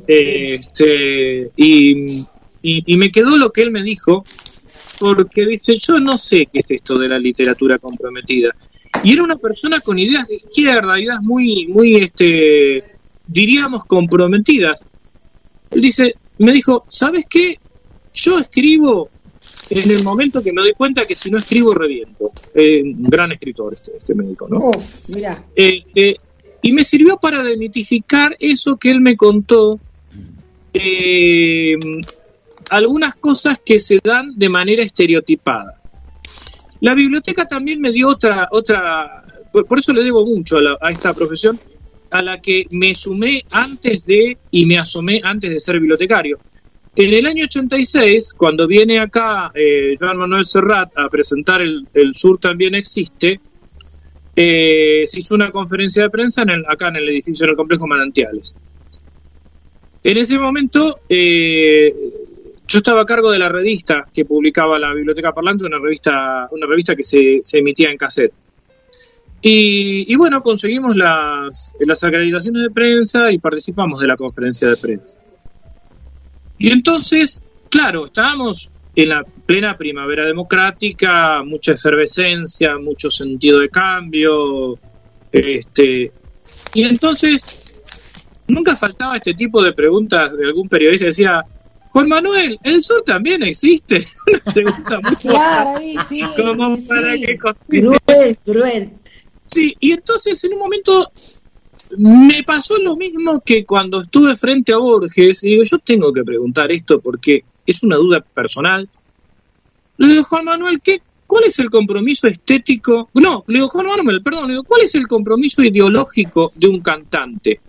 Este, y, y, me quedó lo que él me dijo, porque dice, yo no sé qué es esto de la literatura comprometida. Y era una persona con ideas de izquierda, ideas muy, muy, este, diríamos, comprometidas. Él dice, me dijo, ¿sabes qué? Yo escribo en el momento que me doy cuenta que si no escribo reviento. Eh, un gran escritor este, este médico, ¿no? mira. Este, y me sirvió para demitificar eso que él me contó, eh, algunas cosas que se dan de manera estereotipada. La biblioteca también me dio otra, otra por, eso le debo mucho a, esta profesión, a la que me sumé antes de y me asomé antes de ser bibliotecario. En el año 86, cuando viene acá eh, Joan Manuel Serrat a presentar el, el Sur también existe, eh, se hizo una conferencia de prensa en el, acá en el edificio del complejo Manantiales. En ese momento eh, yo estaba a cargo de la revista que publicaba la Biblioteca Parlante, una revista, una revista que se, emitía en cassette. Y, bueno, conseguimos las, las acreditaciones de prensa y participamos de la conferencia de prensa. Y entonces, claro, estábamos en la plena primavera democrática, mucha efervescencia, mucho sentido de cambio, este, y entonces nunca faltaba este tipo de preguntas de algún periodista decía, Juan Manuel, el sur también existe. (laughs) claro, sí, como para que cruel, cruel. Sí, y entonces en un momento me pasó lo mismo que cuando estuve frente a Borges y digo, yo tengo que preguntar esto porque es una duda personal. Le digo, Juan Manuel, ¿qué, ¿cuál es el compromiso estético? No, le digo, Juan Manuel, perdón, le digo, ¿cuál es el compromiso ideológico de un cantante?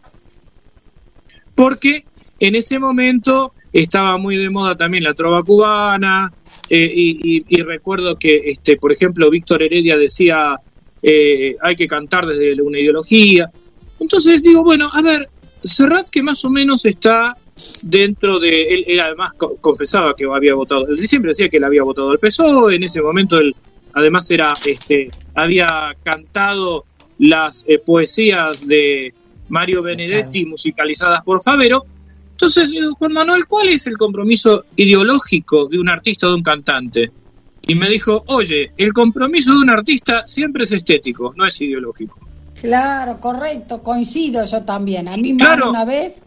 Porque en ese momento estaba muy de moda también la trova cubana, eh, y, recuerdo que, este, por ejemplo, Víctor Heredia decía, eh, hay que cantar desde una ideología. Entonces digo, bueno, a ver, Serrat que más o menos está dentro de él, además confesaba que había votado, él siempre decía que él había votado al PSOE, en ese momento él además era este había cantado las eh, poesías de Mario Benedetti musicalizadas por Favero. Entonces, Juan Manuel, ¿cuál es el compromiso ideológico de un artista o de un cantante? Y me dijo, oye, el compromiso de un artista siempre es estético, no es ideológico. Claro, correcto, coincido yo también. A mí más de una vez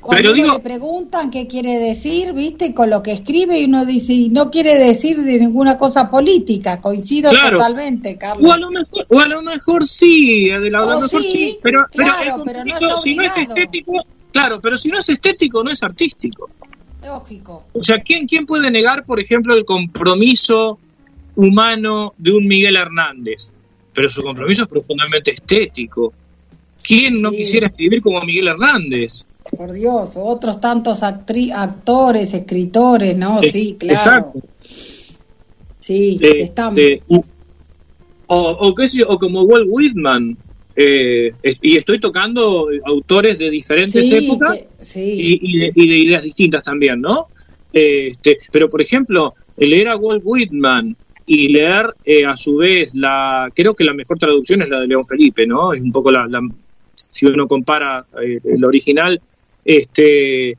cuando Pero le preguntan qué quiere decir, ¿viste? Con lo que escribe y uno dice, no quiere decir de ninguna cosa política, coincido totalmente, Carlos. O a lo mejor, o a lo mejor sí, a lo mejor sí, pero, claro, pero, no si no es estético, claro, pero si no es estético, no es artístico. Lógico. O sea, ¿quién, quién puede negar, por ejemplo, el compromiso humano de un Miguel Hernández? Pero su compromiso es profundamente estético. ¿Quién no quisiera escribir como Miguel Hernández? Por Dios, otros tantos actores, escritores, ¿no? Sí, claro. Sí, eh, estamos. o, o, como Walt Whitman, eh, y estoy tocando autores de diferentes épocas Y, de, ideas distintas también, ¿no? Este, pero, por ejemplo, leer a Walt Whitman y leer eh, a su vez la, creo que la mejor traducción es la de León Felipe, ¿no? Es un poco la, si uno compara el original, este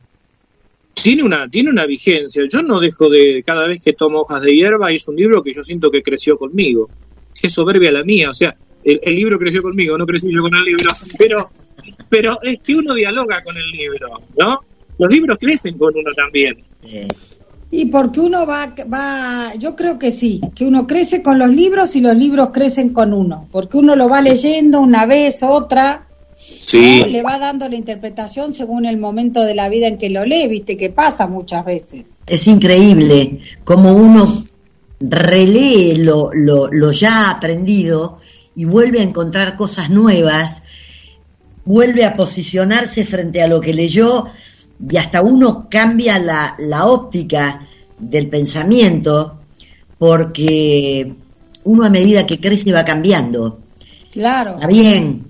tiene una tiene una vigencia. Yo no dejo de cada vez que tomo hojas de hierba es un libro que yo siento que creció conmigo. Qué soberbia la mía, o sea, el, libro creció conmigo, no crecí yo con el libro, pero pero es que uno dialoga con el libro, ¿no? Los libros crecen con uno también. Y porque uno va, va, yo creo que sí, que uno crece con los libros y los libros crecen con uno, porque uno lo va leyendo una vez, otra, le va dando la interpretación según el momento de la vida en que lo lee, viste que pasa muchas veces. Es increíble como uno relee lo, lo, ya aprendido y vuelve a encontrar cosas nuevas, vuelve a posicionarse frente a lo que leyó y hasta uno cambia la, la óptica del pensamiento porque uno a medida que crece va cambiando. Claro. Está bien,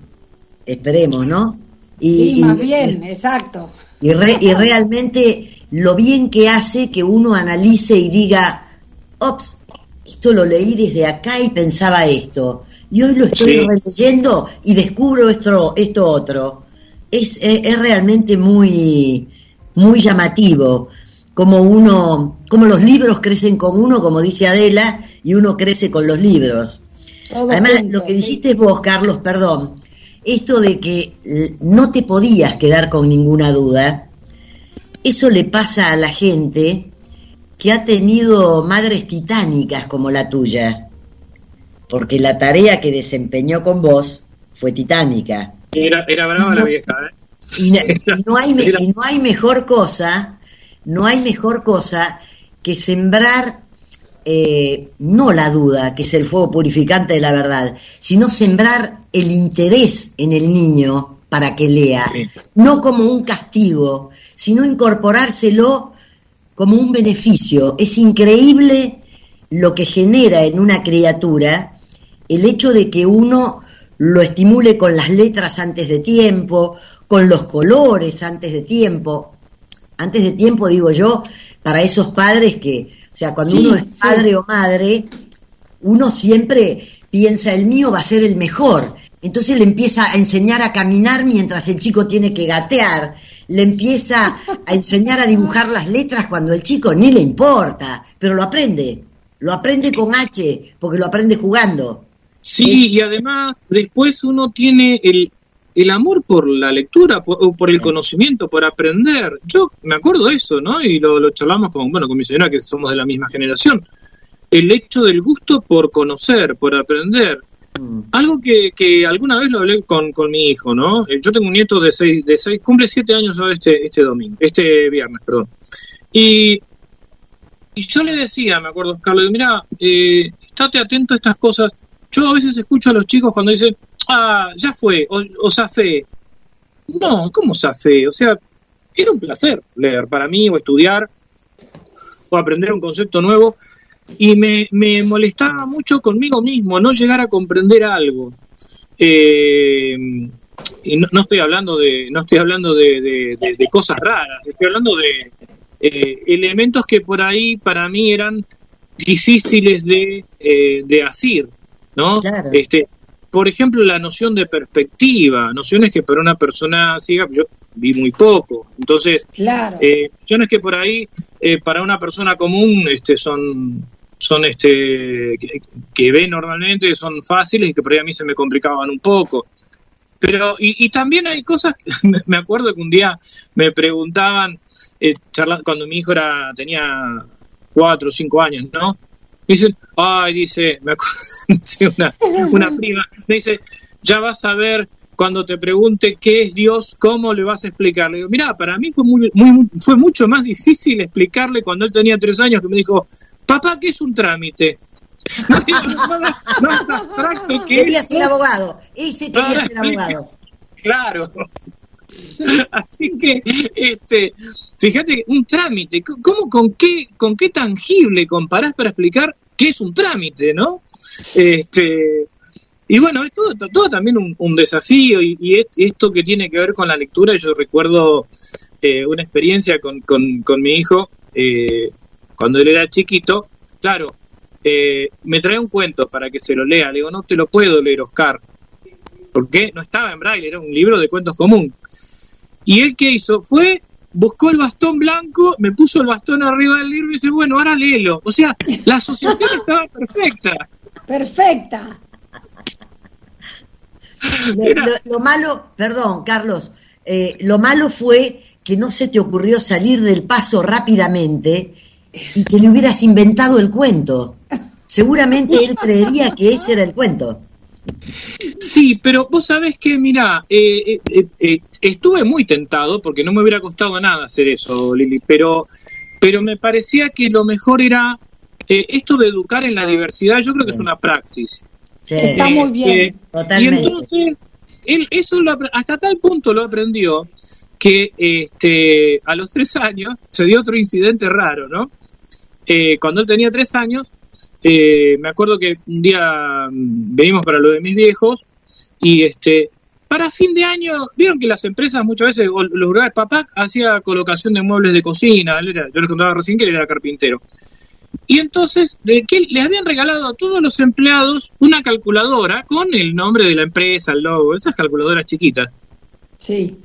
esperemos, ¿no? Y, sí, más bien, exacto. Y, y realmente lo bien que hace que uno analice y diga, ops, esto lo leí desde acá y pensaba esto, y hoy lo estoy releyendo y descubro esto, esto otro. es, es, es realmente muy, muy llamativo como uno, como los libros crecen con uno, como dice Adela, y uno crece con los libros. Todo Además, junto, lo que sí. dijiste vos, Carlos, perdón, esto de que no te podías quedar con ninguna duda, eso le pasa a la gente que ha tenido madres titánicas como la tuya, porque la tarea que desempeñó con vos fue titánica. Era, era brava la vieja, ¿eh? Y, (laughs) no hay, y no hay mejor cosa, no hay mejor cosa que sembrar eh, no la duda, que es el fuego purificante de la verdad, sino sembrar el interés en el niño para que lea, Sí. no como un castigo, sino incorporárselo como un beneficio. Es increíble lo que genera en una criatura el hecho de que uno lo estimule con las letras antes de tiempo, con los colores antes de tiempo. Antes de tiempo, digo yo, para esos padres que, o sea, cuando Sí, uno es sí. padre o madre, uno siempre piensa, el mío va a ser el mejor. Entonces le empieza a enseñar a caminar mientras el chico tiene que gatear. Le empieza a enseñar a dibujar las letras cuando el chico ni le importa, pero lo aprende. Lo aprende con H, porque lo aprende jugando. Sí, y además después uno tiene el, el amor por la lectura, por, o por el conocimiento, por aprender. Yo me acuerdo de eso, ¿no? Y lo, lo charlamos con, bueno, con mi señora, que somos de la misma generación. El hecho del gusto por conocer, por aprender. Mm. Algo que, que alguna vez lo hablé con, con mi hijo, ¿no? Eh, Yo tengo un nieto de seis, de seis cumple siete años este, este domingo, este viernes, perdón. Y, y yo le decía, me acuerdo, Carlos, mira, eh, estate atento a estas cosas. Yo a veces escucho a los chicos cuando dicen, ah, ya fue, o, o zafé. No, ¿cómo zafé? O sea, era un placer leer para mí, o estudiar, o aprender un concepto nuevo y me, me molestaba mucho conmigo mismo no llegar a comprender algo Eh, y no, estoy hablando de no estoy hablando de- de cosas raras estoy hablando de eh, elementos que por ahí para mí eran difíciles de, eh, de asir no Claro. este por ejemplo la noción de perspectiva nociones que para una persona ciega yo vi muy poco entonces Claro. eh, cuestiones que por ahí eh, para una persona común este son son este que, que ve normalmente son fáciles y que por ahí a mí se me complicaban un poco pero y, y también hay cosas (laughs) me- acuerdo que un día me preguntaban eh, charla- cuando mi hijo era tenía cuatro o cinco años no dicen ay dice me acuerdo (laughs) dice una una prima me dice ya vas a ver cuando te pregunte qué es Dios, ¿cómo le vas a explicar? Le digo, mira, para mí fue, muy, muy, fue mucho más difícil explicarle cuando él tenía tres años, que me dijo, papá, ¿qué es un trámite? (laughs) No, no, abstracto que abogado, quería Ahora ser abogado. Claro. (laughs) Así que, este, fíjate, un trámite, ¿cómo, con qué, con qué tangible comparás para explicar qué es un trámite, no? Este, y bueno, es todo, todo también un, desafío y, y es- esto que tiene que ver con la lectura, yo recuerdo eh, una experiencia con, con, con mi hijo eh, cuando él era chiquito, claro, eh, me trae un cuento para que se lo lea, le digo, no te lo puedo leer, Oscar, porque no estaba en braille, era un libro de cuentos común. Y él que hizo fue, buscó el bastón blanco, me puso el bastón arriba del libro y dice, bueno, ahora léelo. O sea, la asociación estaba perfecta. Perfecta. Lo, Era- lo- lo malo, perdón, Carlos, eh, lo malo fue que no se te ocurrió salir del paso rápidamente y que le hubieras inventado el cuento. Seguramente él creería que ese era el cuento. Sí, pero vos sabés que, mira, eh, eh, eh, eh, estuve muy tentado porque no me hubiera costado nada hacer eso, Lili, pero, pero me parecía que lo mejor era eh, esto de educar en la diversidad, yo creo que es una praxis. Sí. Está muy bien. eh, Totalmente. Y entonces, él eso lo hasta tal punto lo aprendió que este, a los tres años se dio otro incidente raro, ¿no? Eh, cuando él tenía tres años, eh, me acuerdo que un día mm, venimos para lo de mis viejos y este para fin de año, vieron que las empresas muchas veces, o los lugares, papá hacía colocación de muebles de cocina, él era- yo les contaba recién que él era carpintero. Y entonces, de que le habían regalado a todos los empleados una calculadora con el nombre de la empresa, el logo, esas calculadoras chiquitas. Sí.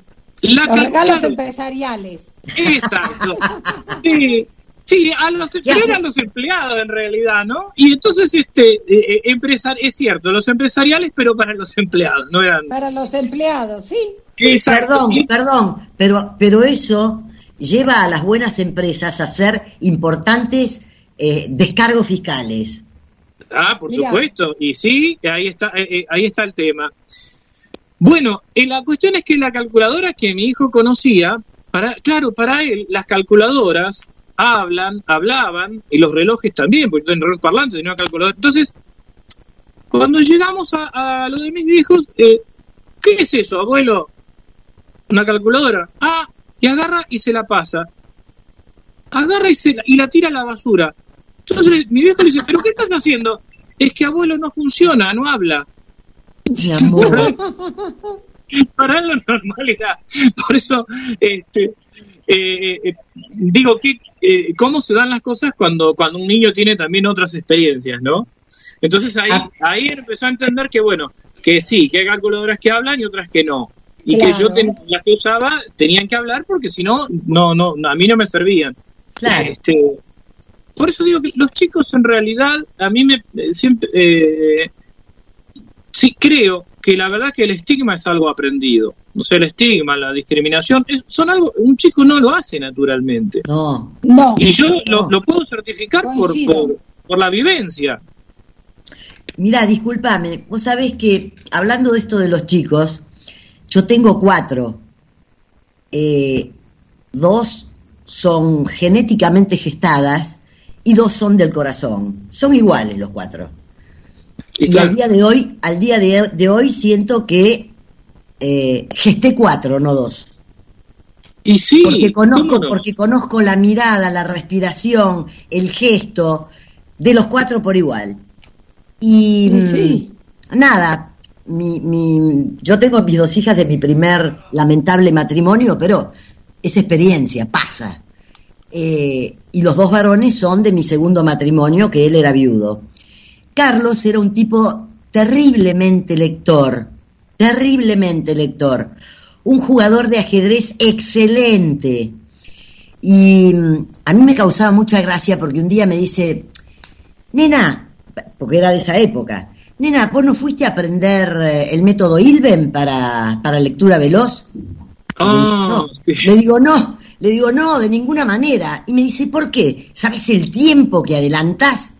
los regalos empresariales. Exacto. (laughs) Sí, sí, a los, eran los empleados en realidad, ¿no? Y entonces, este, eh, eh es cierto, los empresariales, pero para los empleados, no eran. Para los empleados, sí. Perdón, perdón, pero, pero eso lleva a las buenas empresas a hacer importantes eh, descargos fiscales. Ah, por supuesto, y sí, ahí está, eh, ahí está el tema. Bueno, la cuestión es que la calculadora que mi hijo conocía, para, claro, para él las calculadoras hablan, hablaban, y los relojes también, porque yo tengo reloj parlante, tenía una calculadora. Entonces, cuando llegamos a, lo de mis viejos, eh, ¿qué es eso, abuelo? Una calculadora. Ah, y agarra y se la pasa. Agarra y, se la, y la tira a la basura. Entonces mi viejo le dice, ¿pero qué estás haciendo? Es que abuelo no funciona, no habla. Mi amor. (laughs) Para él lo normal era. Por eso, este, eh, eh, digo, que, eh, ¿cómo se dan las cosas cuando, cuando un niño tiene también otras experiencias, no? Entonces ahí, ah. ahí empezó a entender que, bueno, que sí, que hay calculadoras que hablan y otras que no. Y que yo las que usaba tenían que hablar porque si no, no, no, a mí no me servían. Claro. Este, por eso digo que los chicos en realidad, a mí me siempre, eh, sí creo que la verdad que el estigma es algo aprendido. O sea, el estigma, la discriminación, son algo, un chico no lo hace naturalmente. No, no. Y yo lo, puedo certificar por, por, la vivencia. Mira, discúlpame, vos sabés que hablando de esto de los chicos, yo tengo cuatro. Eh, dos son genéticamente gestadas y dos son del corazón. Son iguales los cuatro. Y, al día de hoy, al día de, hoy siento que eh, gesté cuatro, no dos. Y sí, porque conozco, porque conozco la mirada, la respiración, el gesto de los cuatro por igual. Y sí. Mm, nada, mi, mi, yo tengo mis dos hijas de mi primer lamentable matrimonio, pero esa experiencia pasa. Eh, y los dos varones son de mi segundo matrimonio, que él era viudo. Carlos era un tipo terriblemente lector, terriblemente lector, un jugador de ajedrez excelente. Y mm, a mí me causaba mucha gracia porque un día me dice, nena, porque era de esa época, nena, ¿vos no fuiste a aprender eh, el método Ilben para, para lectura veloz? Ah, le digo, no, le digo, no, de ninguna manera. Y me dice, ¿por qué? ¿Sabes el tiempo que adelantás?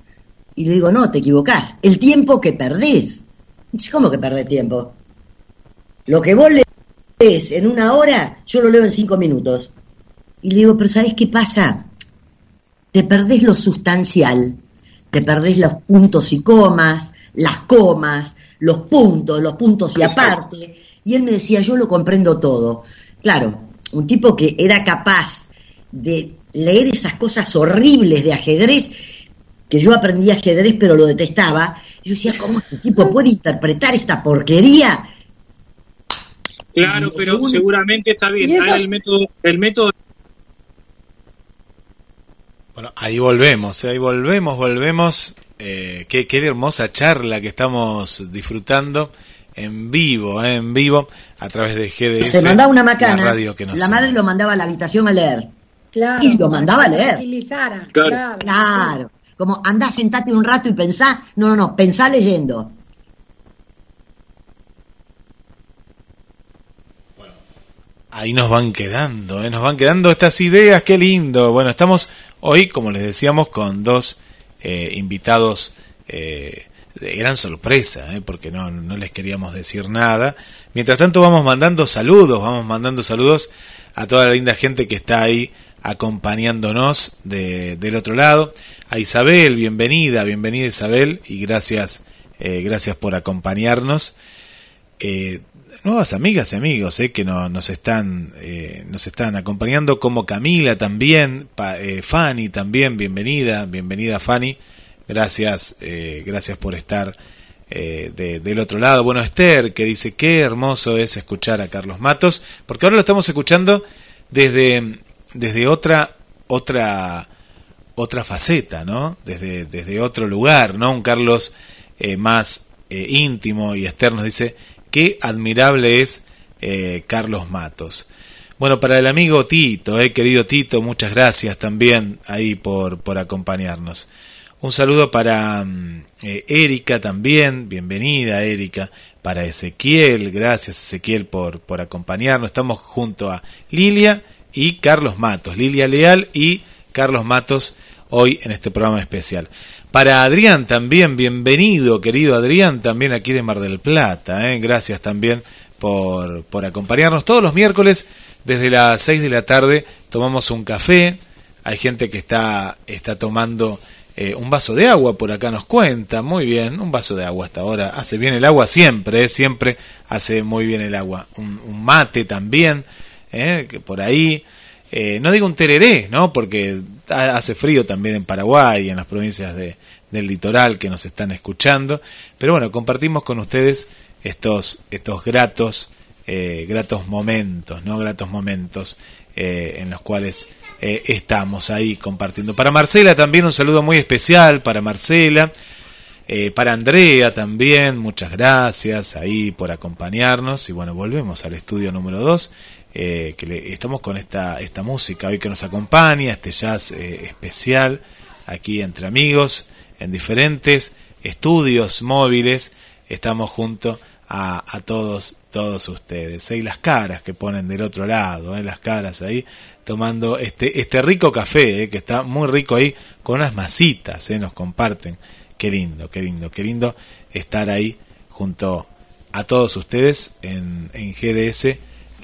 Y le digo, no, te equivocás. El tiempo que perdés. Dice, ¿cómo que perdés tiempo? Lo que vos lees en una hora, yo lo leo en cinco minutos. Y le digo, pero ¿sabés qué pasa? Te perdés lo sustancial. Te perdés los puntos y comas, las comas, los puntos, los puntos y aparte. Y él me decía, yo lo comprendo todo. Claro, un tipo que era capaz de leer esas cosas horribles de ajedrez, que yo aprendí ajedrez pero lo detestaba, yo decía, ¿cómo este tipo puede interpretar esta porquería? Claro, pero seguramente está bien, el método, el método bueno, ahí volvemos, ahí volvemos, volvemos. Eh, qué, qué hermosa charla que estamos disfrutando en vivo, ¿eh? en vivo, a través de GDS. Se mandaba una macana, la, madre lo mandaba a la habitación a leer. Claro, y lo mandaba a leer. Claro. claro. Como andá, sentate un rato y pensá. No, no, no, pensá leyendo. ahí nos van quedando, ¿eh? nos van quedando estas ideas, qué lindo. Bueno, estamos hoy, como les decíamos, con dos eh, invitados eh, de gran sorpresa, porque no, no les queríamos decir nada. Mientras tanto vamos mandando saludos, vamos mandando saludos a toda la linda gente que está ahí acompañándonos de, del otro lado. A Isabel, bienvenida, bienvenida Isabel y gracias, eh, gracias por acompañarnos. Eh, nuevas amigas y amigos eh, que no, nos, están, nos están acompañando, como Camila también, Fanny también, bienvenida, bienvenida Fanny. Gracias, gracias por estar del otro lado. Bueno, Esther, que dice, qué hermoso es escuchar a Carlos Matos, porque ahora lo estamos escuchando desde, desde otra, otra, otra faceta, ¿no? Desde, desde otro lugar, ¿no? Un Carlos eh, más íntimo y Esther nos dice, qué admirable es Carlos Matos. Bueno, para el amigo Tito, eh, querido Tito, muchas gracias también ahí por, por acompañarnos. Un saludo para mm, eh, Erika también, bienvenida Erika, para Ezequiel, gracias Ezequiel por, por acompañarnos. Estamos junto a Lilia y Carlos Matos, Lilia Leal y Carlos Matos hoy en este programa especial. Para Adrián también, bienvenido querido Adrián, también aquí de Mar del Plata, ¿eh? gracias también por, por acompañarnos. Todos los miércoles desde las 6 de la tarde tomamos un café, hay gente que está, está tomando eh, un vaso de agua, por acá nos cuenta, muy bien, un vaso de agua hasta ahora, hace bien el agua siempre, eh, siempre hace muy bien el agua, un, mate también, eh, que por ahí, no digo un tereré, ¿no? porque hace frío también en Paraguay y en las provincias de, del litoral que nos están escuchando, pero bueno, compartimos con ustedes estos, estos gratos eh, gratos momentos, ¿no? Gratos momentos eh, en los cuales eh, estamos ahí compartiendo. Para Marcela también un saludo muy especial, para Marcela, para Andrea también, muchas gracias ahí por acompañarnos y bueno, volvemos al estudio número 2. Que estamos con esta, esta música hoy que nos acompaña, este jazz especial aquí entre amigos, en diferentes estudios móviles, estamos junto a, todos todos ustedes. Y las caras que ponen del otro lado, ¿eh? las caras ahí, tomando este, este rico café, ¿eh? que está muy rico ahí, con unas masitas, ¿eh? nos comparten. Qué lindo, qué lindo, qué lindo estar ahí junto a todos ustedes en, en GDS,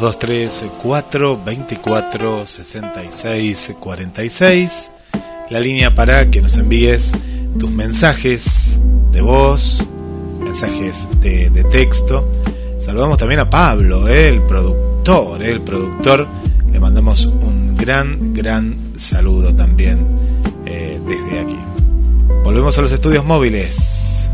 223 4 24 66 46. La línea para que nos envíes tus mensajes de voz, mensajes de, texto. Saludamos también a Pablo, eh, el productor, eh, el productor. Le mandamos un gran, gran saludo también eh, desde aquí. Volvemos a los estudios móviles.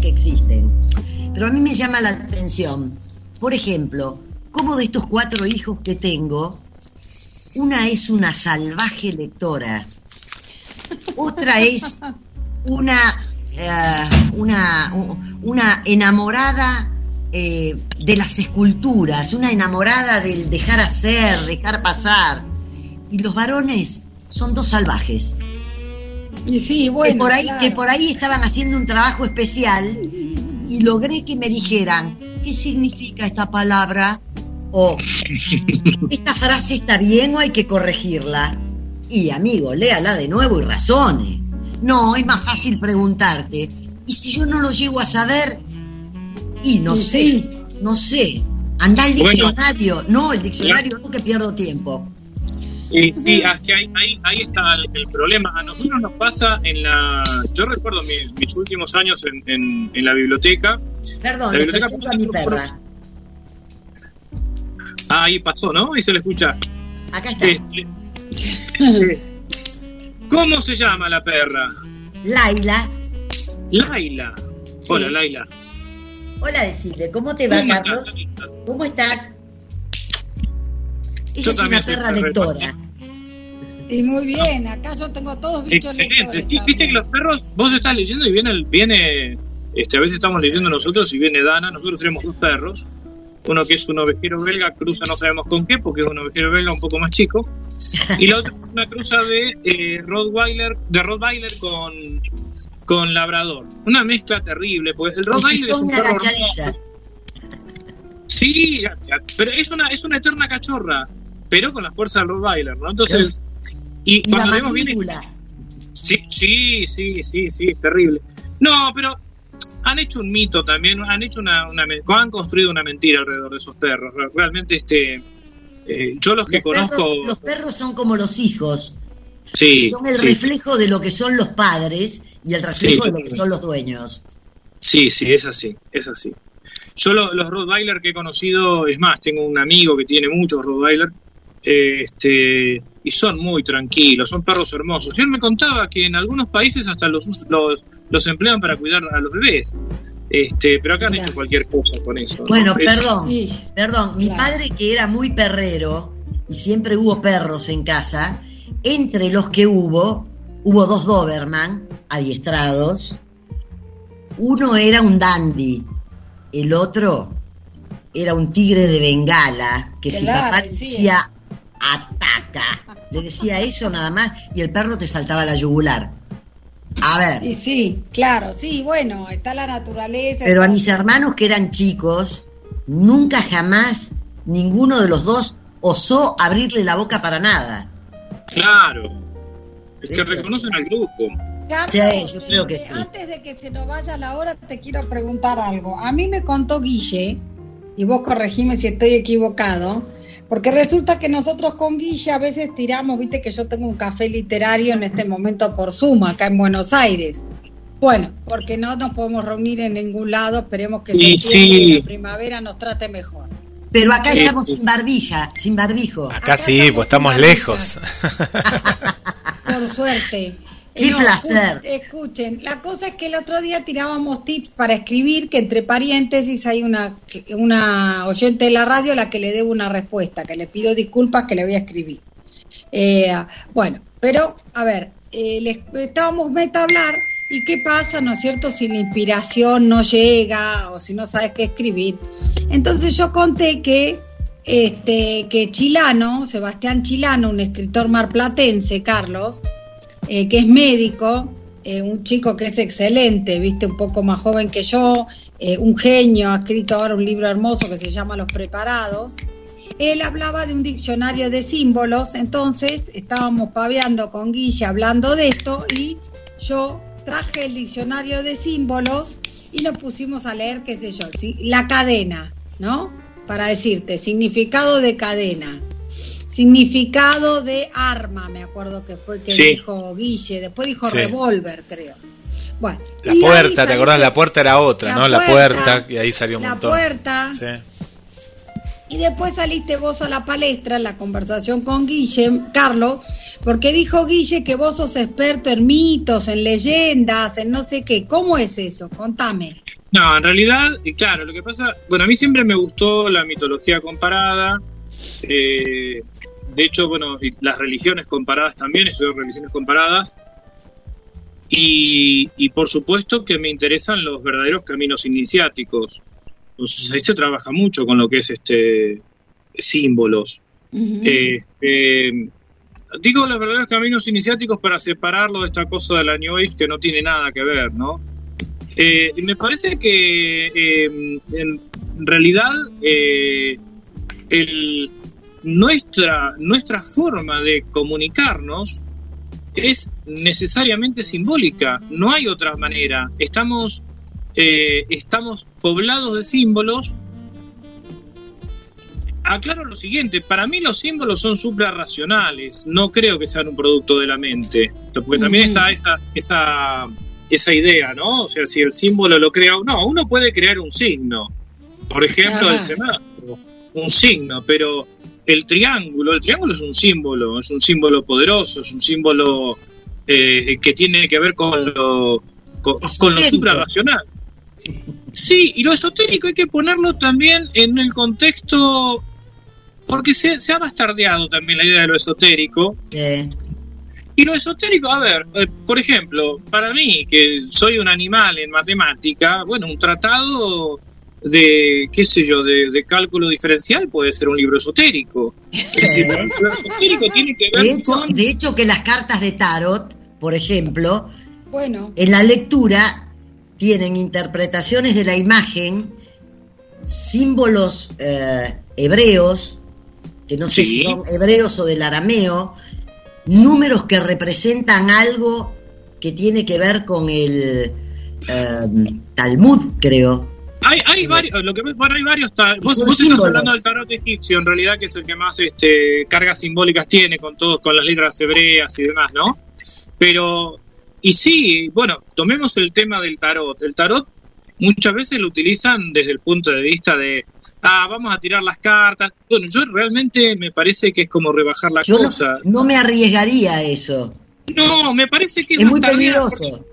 Que existen. Pero a mí me llama la atención, por ejemplo, cómo de estos cuatro hijos que tengo, una es una salvaje lectora, otra es una, eh, una enamorada eh, de las esculturas, una enamorada del dejar hacer, dejar pasar, y los varones son dos salvajes sí, bueno, que por ahí, que por ahí estaban haciendo un trabajo especial y logré que me dijeran qué significa esta palabra o esta frase está bien o hay que corregirla. Y amigo, léala de nuevo y razone. No, es más fácil preguntarte. ¿Y si yo no lo llego a saber? Y no sé, no sé. Anda al diccionario. no, el diccionario no que pierdo tiempo. Sí, sí, que ahí, ahí, está el, problema. A nosotros nos pasa en la. Yo recuerdo mis, últimos años en, en, la biblioteca. Perdón, le presento a mi perra. Ah, ahí pasó, ¿no? Ahí se le escucha. Acá está. Este, ¿Cómo se llama la perra? Laila. Laila. Hola, Laila. Hola, decirle, ¿cómo te va, Carlos? ¿Cómo estás? Ella es una perra lectora. Y muy bien, acá yo tengo todos bichos Excelente. Sí, viste que los perros, vos estás leyendo y viene, viene este, a veces estamos leyendo nosotros y viene Dana, nosotros tenemos dos perros, uno que es un ovejero belga, cruza no sabemos con qué, porque es un ovejero belga un poco más chico, y la otra es una cruza de eh, Rottweiler, de Rottweiler con, con Labrador. Una mezcla terrible, pues el Rottweiler es un perro Sí, pero es una, es una eterna cachorra pero con la fuerza del Rottweiler, ¿no? Entonces, y, cuando vemos bien... Sí, sí, sí, sí, sí, es terrible. No, pero han hecho un mito también, han hecho una, han construido una mentira alrededor de esos perros. Re- Realmente, este, eh, yo los que Los perros, conozco, los perros son como los hijos, sí, son el sí, reflejo de lo que son los padres y el reflejo Sí. de lo que son los dueños. sí, sí, es así, es así. Yo lo- los Rottweiler que he conocido, es más, tengo un amigo que tiene muchos Rottweiler, este, y son muy tranquilos, son perros hermosos. Y él me contaba que en algunos países hasta los, los, los emplean para cuidar a los bebés. Este, pero acá han hecho cualquier cosa con eso. ¿no? Bueno, Es- perdón, Sí. perdón, mi Claro. padre que era muy perrero y siempre hubo perros en casa, entre los que hubo, hubo dos Doberman adiestrados, uno era un dandy, el otro era un tigre de Bengala, que si Claro, papá sí. Ataca, le decía eso nada más y el perro te saltaba la yugular. A ver, Y sí, claro, sí, bueno, está la naturaleza. pero a mis hermanos que eran chicos, nunca jamás ninguno de los dos osó abrirle la boca para nada. Claro. Es que reconocen al grupo. Carlos, Sí, yo creo que eh, sí. Antes de que se nos vaya la hora, te quiero preguntar algo. A mí me contó Guille, y vos corregime si estoy equivocado, porque resulta que nosotros con Guille a veces tiramos, viste que yo tengo un café literario en este momento por Zoom, acá en Buenos Aires. Bueno, porque no nos podemos reunir en ningún lado, esperemos que Sí, sí. la primavera nos trate mejor. Pero acá Sí. estamos sin barbija, sin barbijo. Acá Acá sí, estamos pues estamos lejos. Por suerte. Qué placer. escu- Escuchen, la cosa es que el otro día tirábamos tips para escribir, que entre paréntesis hay una, una oyente de la radio a la que le debo una respuesta, que le pido disculpas que le voy a escribir. Eh, bueno, pero a ver, eh, les, estábamos meta a hablar y qué pasa, ¿no es cierto? Si la inspiración no llega o si no sabes qué escribir. Entonces yo conté que este que Chilano, Sebastián Chilano, un escritor marplatense, Carlos, eh, que es médico, eh, un chico que es excelente, viste, un poco más joven que yo, eh, un genio, ha escrito ahora un libro hermoso que se llama Los Preparados. Él hablaba de un diccionario de símbolos, entonces estábamos paveando con Guille hablando de esto y yo traje el diccionario de símbolos y nos pusimos a leer, qué sé yo, la cadena, ¿no? Para decirte, significado de cadena, significado de arma, me acuerdo que fue que Sí. dijo Guille, después dijo Sí. revólver, creo. Bueno, La puerta, ¿te acordás? La puerta era otra, La ¿no? La puerta, y ahí salió un la montón. puerta. Sí. Y después saliste vos a la palestra, en la conversación con Guille, Carlos, porque dijo Guille que vos sos experto en mitos, en leyendas, en no sé qué. ¿Cómo es eso? Contame. No, en realidad, y claro, lo que pasa, bueno, a mí siempre me gustó la mitología comparada. eh, de hecho, bueno, y las religiones comparadas también, estudio religiones comparadas. Y, y por supuesto que me interesan los verdaderos caminos iniciáticos. Entonces ahí se trabaja mucho con lo que es este símbolos. Eh, eh, digo los verdaderos caminos iniciáticos para separarlo de esta cosa de la New Age que no tiene nada que ver, ¿no? Eh, y me parece que eh, en realidad eh, el, nuestra, nuestra forma de comunicarnos es necesariamente simbólica, no hay otra manera. Estamos, eh, estamos poblados de símbolos aclaro lo siguiente, para mí los símbolos son suprarracionales, no creo que sean un producto de la mente, porque también está esa, esa, esa idea, ¿no? O sea, si el símbolo lo crea no, uno puede crear un signo, por ejemplo, el semáforo, un signo, pero el triángulo, el triángulo es un símbolo, es un símbolo poderoso, es un símbolo eh, que tiene que ver con lo, con, con lo suprarracional. Sí, y lo esotérico hay que ponerlo también en el contexto, porque se, se ha bastardeado también la idea de lo esotérico. Eh, Y lo esotérico, a ver, eh, por ejemplo, para mí, que soy un animal en matemática, bueno, un tratado de, qué sé yo, de, de cálculo diferencial puede ser un libro esotérico. Es decir, (laughs) lo esotérico tiene que de, hecho, con... de hecho que las cartas de tarot, por ejemplo, Bueno, en la lectura tienen interpretaciones de la imagen, símbolos eh, hebreos, que no sé Sí. si son hebreos o del arameo, números que representan algo que tiene que ver con el em, Talmud, creo. Hay, hay varios, lo que, bueno, hay varios. Vos, vos estás hablando del tarot egipcio, en realidad, que es el que más este, cargas simbólicas tiene, con todo, con las letras hebreas y demás, ¿no? Pero, y sí, bueno, tomemos el tema del tarot. El tarot muchas veces lo utilizan desde el punto de vista de, ah, vamos a tirar las cartas. Bueno, yo realmente me parece que es como rebajar la Yo cosa. no me arriesgaría a eso. No, me parece que es, muy peligroso.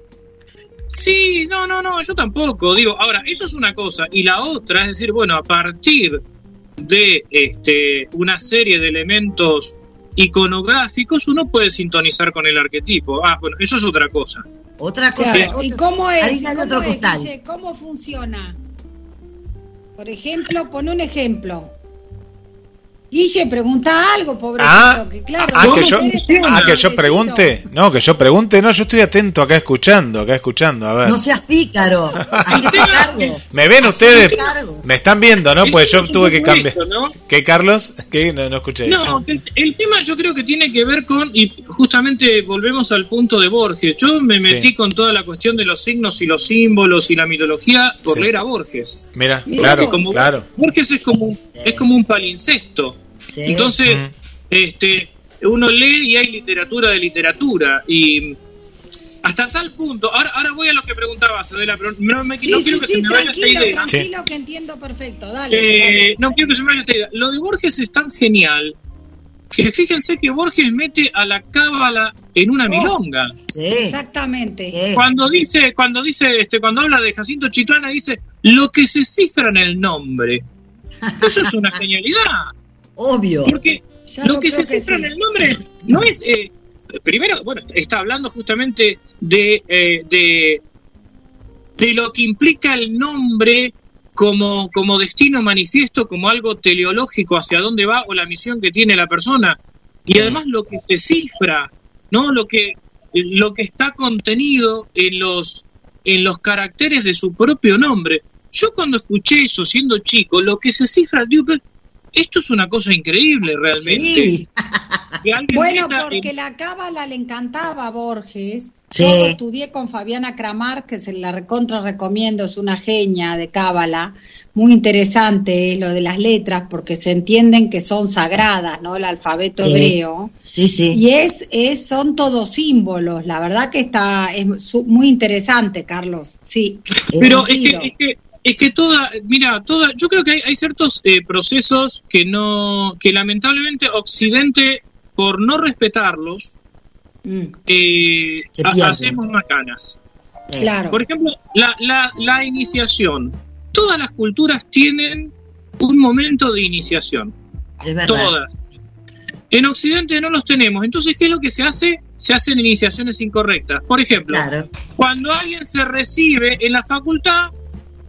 Sí, no, no, no, yo tampoco. Digo, ahora, eso es una cosa. Y la otra es decir, bueno, a partir de este, una serie de elementos iconográficos, uno puede sintonizar con el arquetipo. Ah, bueno, eso es otra cosa. Otra cosa. Claro, ¿Y cómo es? harina de ¿Cómo otro es? ¿Cómo funciona? Por ejemplo, pon un ejemplo. Guille, pregunta algo, pobrecito. Ah, que claro, ah, que yo, ah, que yo pregunte. No, que yo pregunte. No, yo estoy atento acá escuchando, acá escuchando. A ver. No seas pícaro. (laughs) ¿Me ven ustedes? Me están viendo, ¿no? Pues yo tuve que cambiar. ¿no? ¿Qué, Carlos? ¿Qué? No, no escuché. No, el, el tema yo creo que tiene que ver con, y justamente volvemos al punto de Borges. Yo me metí Sí. con toda la cuestión de los signos y los símbolos y la mitología por Sí. leer a Borges. Mira, Mira claro, como claro. Borges es como un, es como un palincesto. Sí. Entonces, Mm. este, uno lee y hay literatura de literatura y hasta tal punto. Ahora, ahora voy a lo que preguntabas, Adela, pero no, me, Sí, no sí, quiero que sí, se me vaya esta tranquilo, idea. tranquilo, que entiendo perfecto. Dale. Eh, dale. no quiero que se me vaya esta idea. Lo de Borges es tan genial que fíjense que Borges mete a la cábala en una Oh. milonga. Sí. Exactamente. Cuando dice, cuando dice, este, cuando habla de Jacinto Chiclana, dice lo que se cifra en el nombre. (laughs) Eso es una genialidad. Obvio. Porque Ya lo que se cifra sí. en el nombre no es. eh, primero, bueno, está hablando justamente de, eh, de, de lo que implica el nombre como, como destino manifiesto, como algo teleológico hacia dónde va o la misión que tiene la persona. Y además lo que se cifra, ¿no? Lo que, lo que está contenido en los, en los caracteres de su propio nombre. Yo cuando escuché eso siendo chico, lo que se cifra, digo, esto es una cosa increíble realmente. Sí. (laughs) Bueno, porque en- la cábala le encantaba a Borges. Sí. Yo estudié con Fabiana Cramar, que se la recontra recomiendo, es una genia de cábala. Muy interesante eh, lo de las letras, porque se entienden que son sagradas, ¿no? El alfabeto Sí. hebreo. Sí, sí. Y es, es, son todos símbolos. La verdad que está es su- muy interesante, Carlos. Sí. Pero es que, es que es que toda, mira, toda, yo creo que hay, hay ciertos eh, procesos que no, que lamentablemente Occidente, por no respetarlos, Mm, eh, ha- hacemos macanas. Claro. Por ejemplo, la, la, la iniciación. Todas las culturas tienen un momento de iniciación. Es verdad. Todas. En Occidente no los tenemos. Entonces, ¿qué es lo que se hace? Se hacen iniciaciones incorrectas. Por ejemplo, Claro. cuando alguien se recibe en la facultad,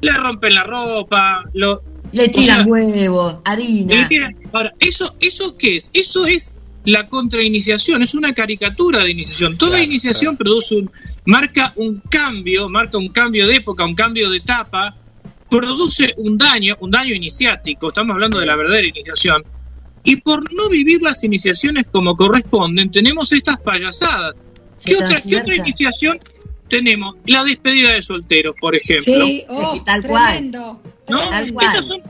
le rompen la ropa, lo, Le tiran O sea, huevos, harina. le tiran- Ahora, ¿eso, ¿eso qué es? Eso es la contrainiciación, es una caricatura de iniciación. Toda Claro, iniciación produce un, marca un cambio, marca un cambio de época, un cambio de etapa, produce un daño, un daño iniciático, estamos hablando de la verdadera iniciación. Y por no vivir las iniciaciones como corresponden, tenemos estas payasadas. ¿Qué otra, ¿Qué otra iniciación tenemos? La despedida de solteros, por ejemplo. Sí, oh, (laughs) tal cual. ¿no? Tal tremendo. cual. Esas son-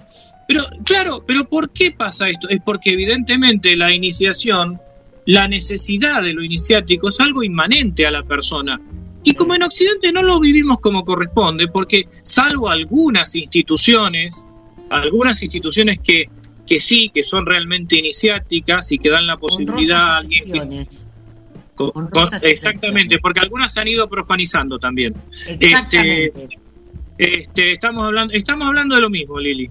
pero claro, pero ¿por qué pasa esto? Es porque evidentemente la iniciación, la necesidad de lo iniciático es algo inmanente a la persona. Y como en Occidente no lo vivimos como corresponde, porque salvo algunas instituciones, algunas instituciones que, que sí, que son realmente iniciáticas y que dan la posibilidad a alguien que- con- exactamente, porque algunas se han ido profanizando también. Exactamente. Este, estamos hablando, estamos hablando de lo mismo, Lili,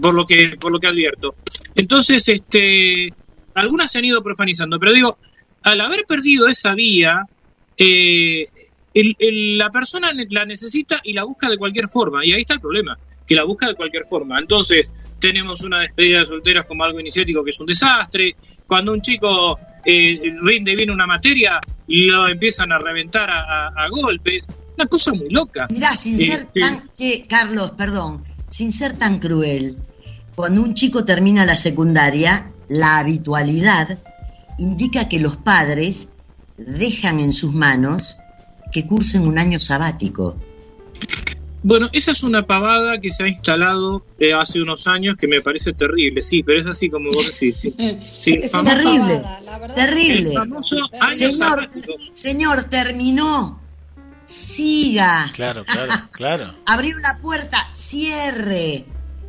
por lo que, por lo que advierto. Entonces, este, algunas se han ido profanizando, pero digo, al haber perdido esa vía, eh, el- el- la persona la necesita y la busca de cualquier forma, y ahí está el problema, que la busca de cualquier forma. Entonces, tenemos una despedida de solteros como algo iniciático que es un desastre. Cuando un chico eh, rinde bien una materia, lo empiezan a reventar a, a- a golpes. Una cosa muy loca. Mirá, sin Sí, ser tan. Che, Carlos, perdón. Sin ser tan cruel, cuando un chico termina la secundaria, la habitualidad indica que los padres dejan en sus manos que cursen un año sabático. Bueno, esa es una pavada que se ha instalado eh, hace unos años que me parece terrible, sí, pero es así como vos decís. Sí, (laughs) sí Es Terrible, pavada, la verdad. terrible. el famoso año Señor, señor, terminó. Siga. Claro, claro, claro. (laughs) Abrió la puerta, cierre.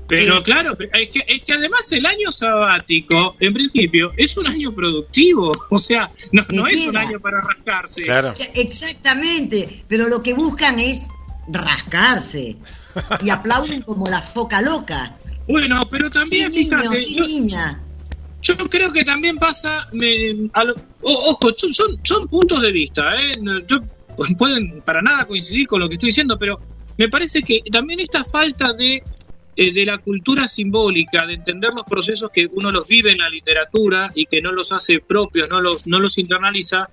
Pero claro, es que, es que además el año sabático, en principio, es un año productivo. (laughs) O sea, no, no es un año para rascarse. Claro. Exactamente, pero lo que buscan es rascarse. Y aplauden como la foca loca. Bueno, pero también, sí, niño, fíjate, sí, yo, niña. yo creo que también pasa, me- a lo- o- ojo, son, son, puntos de vista, ¿eh? Yo pueden para nada coincidir con lo que estoy diciendo, pero me parece que también esta falta de, eh, de la cultura simbólica, de entender los procesos que uno los vive en la literatura y que no los hace propios, no los, no los internaliza,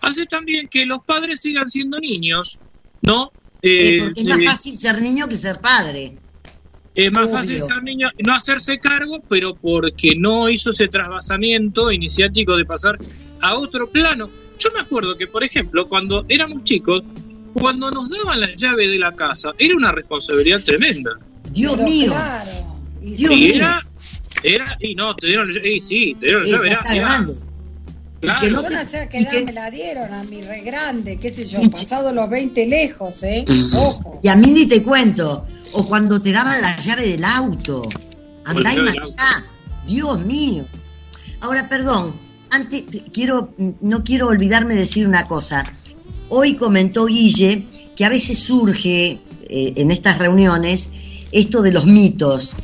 hace también que los padres sigan siendo niños, ¿no? Eh, Eh, porque es más eh, fácil ser niño que ser padre. es más Obvio. fácil ser niño, no hacerse cargo, pero porque no hizo ese trasvasamiento iniciático de pasar a otro plano. Yo me acuerdo que, por ejemplo, cuando éramos chicos, cuando nos daban la llave de la casa, era una responsabilidad tremenda. Dios Pero mío. Claro. Dios y mío. era, era, y no, te dieron, la llave- y sí, te dieron la llave, era, está era- claro. que no te- no sé a qué y edad que- me la dieron, a mi re grande, qué sé yo, Y- pasado los 20 lejos, ¿eh? Ojo. Y a mí ni te cuento. O cuando te daban la llave del auto. Andá y manejá. Dios mío. Ahora, perdón. Antes, te- quiero, no quiero olvidarme de decir una cosa. Hoy comentó Guille que a veces surge eh, en estas reuniones esto de los mitos.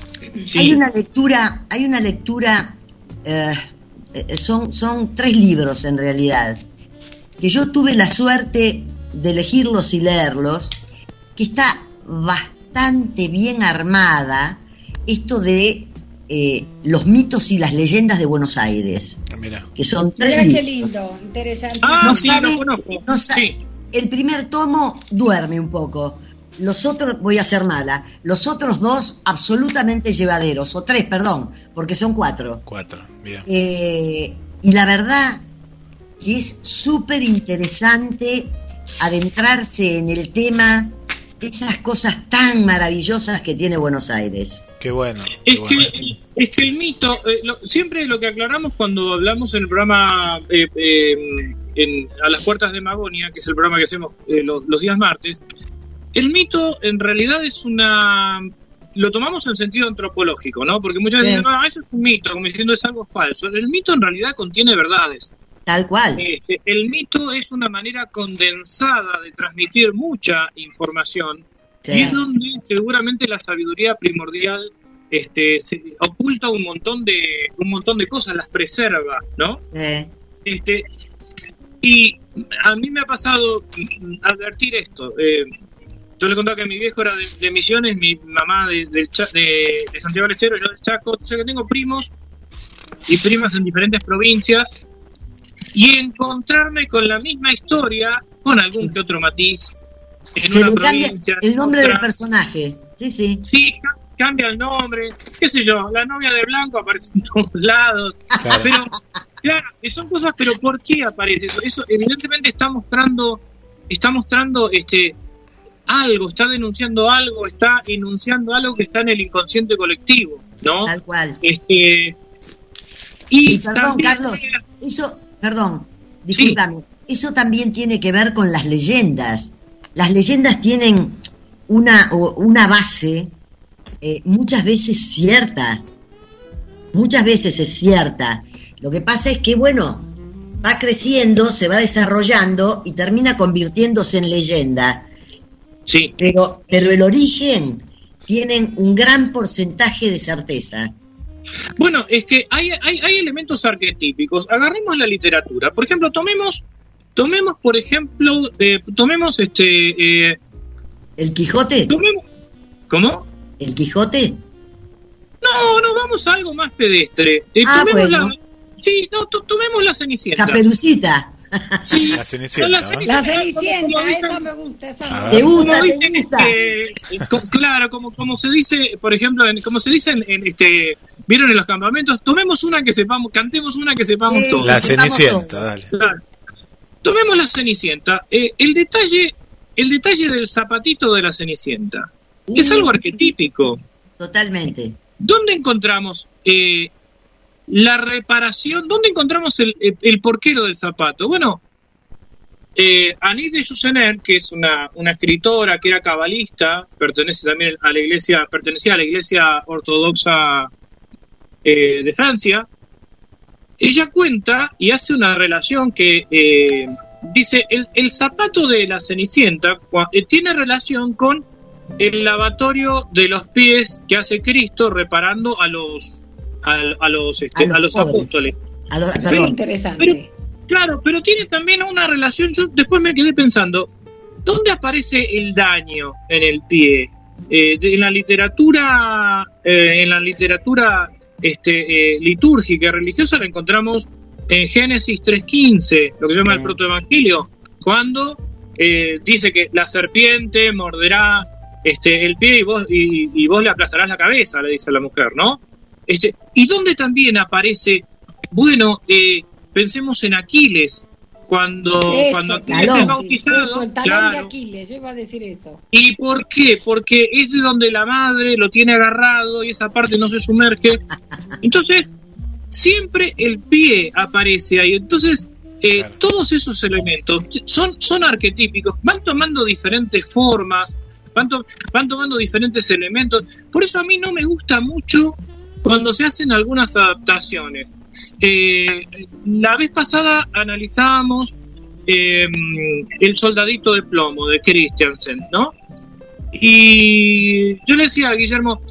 Sí. Hay una lectura, hay una lectura, eh, son, son tres libros en realidad, que yo tuve la suerte de elegirlos y leerlos, que está bastante bien armada esto de eh, los mitos y las leyendas de Buenos Aires, Mira. que son tres Mirá qué lindo, interesante. Ah, No sí, sabe- lo conozco. no sa- sí. El primer tomo duerme un poco. Los otros, voy a ser mala, los otros dos absolutamente llevaderos, o tres, perdón, porque son cuatro. Cuatro. Bien. Eh, y la verdad que es súper interesante adentrarse en el tema, esas cosas tan maravillosas que tiene Buenos Aires. Qué bueno. qué Es que, bueno. es que el mito, eh, lo- siempre lo que aclaramos cuando hablamos en el programa eh, eh, en- A las Puertas de Magonia, que es el programa que hacemos eh, los, los días martes, el mito en realidad es una... Lo tomamos en sentido antropológico, ¿no? Porque muchas veces Sí. dicen, ah, eso es un mito, como diciendo es algo falso. El mito en realidad contiene verdades. Tal cual. Eh, eh, el mito es una manera condensada de transmitir mucha información Sí. y es donde seguramente la sabiduría primordial este, se oculta un montón de un montón de cosas, las preserva, ¿no? Eh, Este, y a mí me ha pasado advertir esto. eh, yo le contaba que mi viejo era de, de Misiones, mi mamá de, de- de Santiago del Estero, yo del Chaco. O sea que tengo primos y primas en diferentes provincias. Y encontrarme con la misma historia, con algún que otro matiz, en se una le cambia provincia. el nombre otra. del personaje. Sí, sí. Sí, ca- cambia el nombre, qué sé yo, la novia de Blanco aparece en todos (laughs) lados. Claro. Pero, claro, son cosas, pero ¿por qué aparece eso? Eso evidentemente está mostrando, está mostrando este algo, está denunciando algo, está enunciando algo que está en el inconsciente colectivo, ¿no? Tal cual. Este y, Y perdón, también- Carlos, eso, perdón, discúlpame, eso también tiene que ver con las leyendas. Las leyendas tienen una, una base eh, muchas veces cierta, muchas veces es cierta. Lo que pasa es que, bueno, va creciendo, se va desarrollando y termina convirtiéndose en leyenda. Sí, Pero, pero el origen tienen un gran porcentaje de certeza. Bueno, es que hay, hay, hay elementos arquetípicos. Agarremos la literatura. Por ejemplo, tomemos, tomemos por ejemplo, eh, tomemos este, eh, ¿El Quijote? tomemos, ¿cómo? ¿El Quijote? No, no, vamos a algo más pedestre. Eh, Ah, tomemos bueno. la, sí, no, to- tomemos la Cenicienta. Caperucita. Sí, (laughs) La Cenicienta, no. La como Cenicienta, esa me gusta, esa A me ver. ¿Te gusta. gusta? como ¿Te dicen, gusta? este, eh, co- claro, como, como se dice, por ejemplo, en- como se dice en, en, este, vieron en los campamentos, tomemos una que sepamos, cantemos una que sepamos Sí. todos. La Cenicienta, todos. dale. Claro. Tomemos la Cenicienta. Eh, el detalle el detalle del zapatito de la Cenicienta. Es algo arquetípico. Totalmente. ¿Dónde encontramos eh, la reparación? ¿Dónde encontramos el, porquero del zapato? Bueno, eh, de Jusener, que es una, escritora que era cabalista, pertenece también a la iglesia, pertenecía a la iglesia ortodoxa eh, de Francia, ella cuenta y hace una relación que eh, dice el, el, zapato de la Cenicienta eh, tiene relación con el lavatorio de los pies que hace Cristo reparando a los a, a los este, a los, a los apóstoles. A los, Muy interesante. Pero, claro, pero tiene también una relación. Yo después me quedé pensando, ¿dónde aparece el daño en el pie? Eh, de, en la literatura, eh, en la literatura este, eh, litúrgica y religiosa la encontramos en Génesis 3.15, lo que se llama el protoevangelio, cuando eh, dice que la serpiente morderá este, el pie y vos, y, y, vos le aplastarás la cabeza, le dice la mujer, ¿no? Este, y donde también aparece, bueno, eh, pensemos en Aquiles, cuando, eso, cuando Aquiles es bautizado. el talón claro. de Aquiles, yo iba a decir eso. ¿Y por qué? Porque es de donde la madre lo tiene agarrado y esa parte no se sumerge. Entonces, siempre el pie aparece ahí. Entonces, eh, claro. todos esos elementos son, son arquetípicos, van tomando diferentes formas, van, to van tomando diferentes elementos. Por eso a mí no me gusta mucho cuando se hacen algunas adaptaciones. Eh, la vez pasada analizábamos eh, El soldadito de plomo de Christiansen, ¿no? Y yo le decía a Guillermo,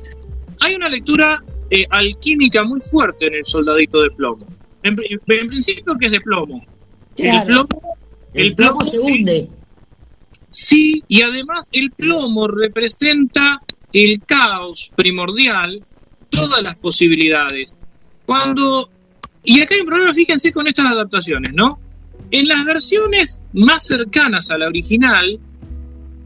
hay una lectura eh, alquímica muy fuerte en El soldadito de plomo. En, en principio que es de plomo. Claro. El plomo, el, el plomo, plomo se hunde. Sí, y además el plomo representa el caos primordial, todas las posibilidades. Cuando y acá hay un problema, fíjense con estas adaptaciones, ¿no? En las versiones más cercanas a la original,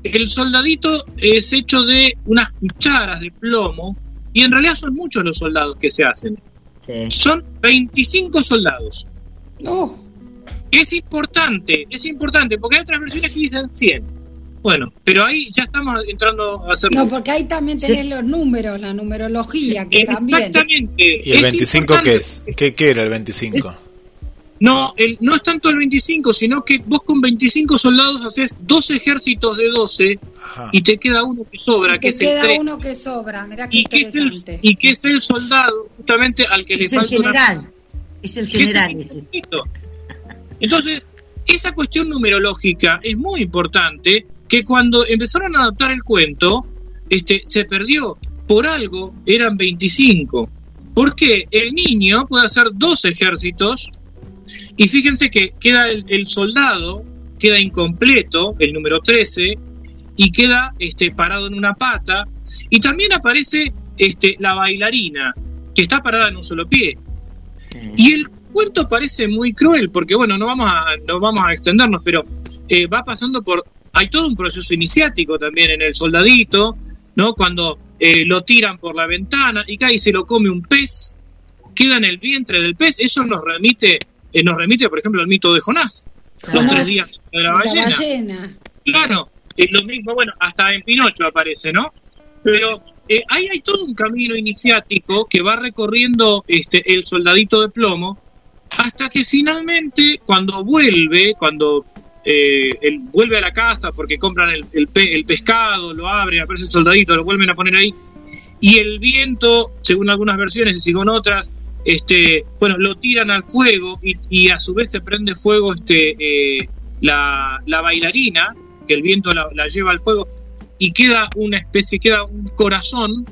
el soldadito es hecho de unas cucharas de plomo y en realidad son muchos los soldados que se hacen. Sí. Son 25 soldados. Oh. Es importante, es importante, porque hay otras versiones que dicen 100. Bueno, pero ahí ya estamos entrando a hacer. No, porque ahí también tenés sí. los números, la numerología, que Exactamente. también. ¿Y el 25 qué es? ¿Qué, ¿Qué, era el 25? Es, no, el, no es tanto el 25, sino que vos con 25 soldados haces dos ejércitos de 12 Ajá. y te queda uno que sobra, que es queda el 3. uno que sobra, mirá qué y que, es el, y que es el soldado, justamente al que es le falta. El general. Una... Es el general. Es el Entonces, esa cuestión numerológica es muy importante que cuando empezaron a adaptar el cuento, este, se perdió. Por algo eran 25. Porque el niño puede hacer dos ejércitos y fíjense que queda el, el soldado, queda incompleto, el número 13, y queda este, parado en una pata. Y también aparece este, la bailarina, que está parada en un solo pie. Y el cuento parece muy cruel, porque bueno, no vamos a, no vamos a extendernos, pero eh, va pasando por hay todo un proceso iniciático también en el soldadito, ¿no? Cuando eh, lo tiran por la ventana y cae y se lo come un pez, queda en el vientre del pez, eso nos remite, eh, nos remite, por ejemplo, al mito de Jonás, Jonás los tres días de la ballena. La ballena. Claro, es lo mismo, bueno, hasta en Pinocho aparece, ¿no? Pero eh, ahí hay todo un camino iniciático que va recorriendo este el soldadito de plomo hasta que finalmente cuando vuelve, cuando eh, él vuelve a la casa porque compran el, el, pe el, pescado, lo abren, aparece el soldadito, lo vuelven a poner ahí, y el viento, según algunas versiones y según otras, este, bueno, lo tiran al fuego y, y a su vez se prende fuego este, eh, la, la, bailarina, que el viento la, la, lleva al fuego, y queda una especie, queda un corazón.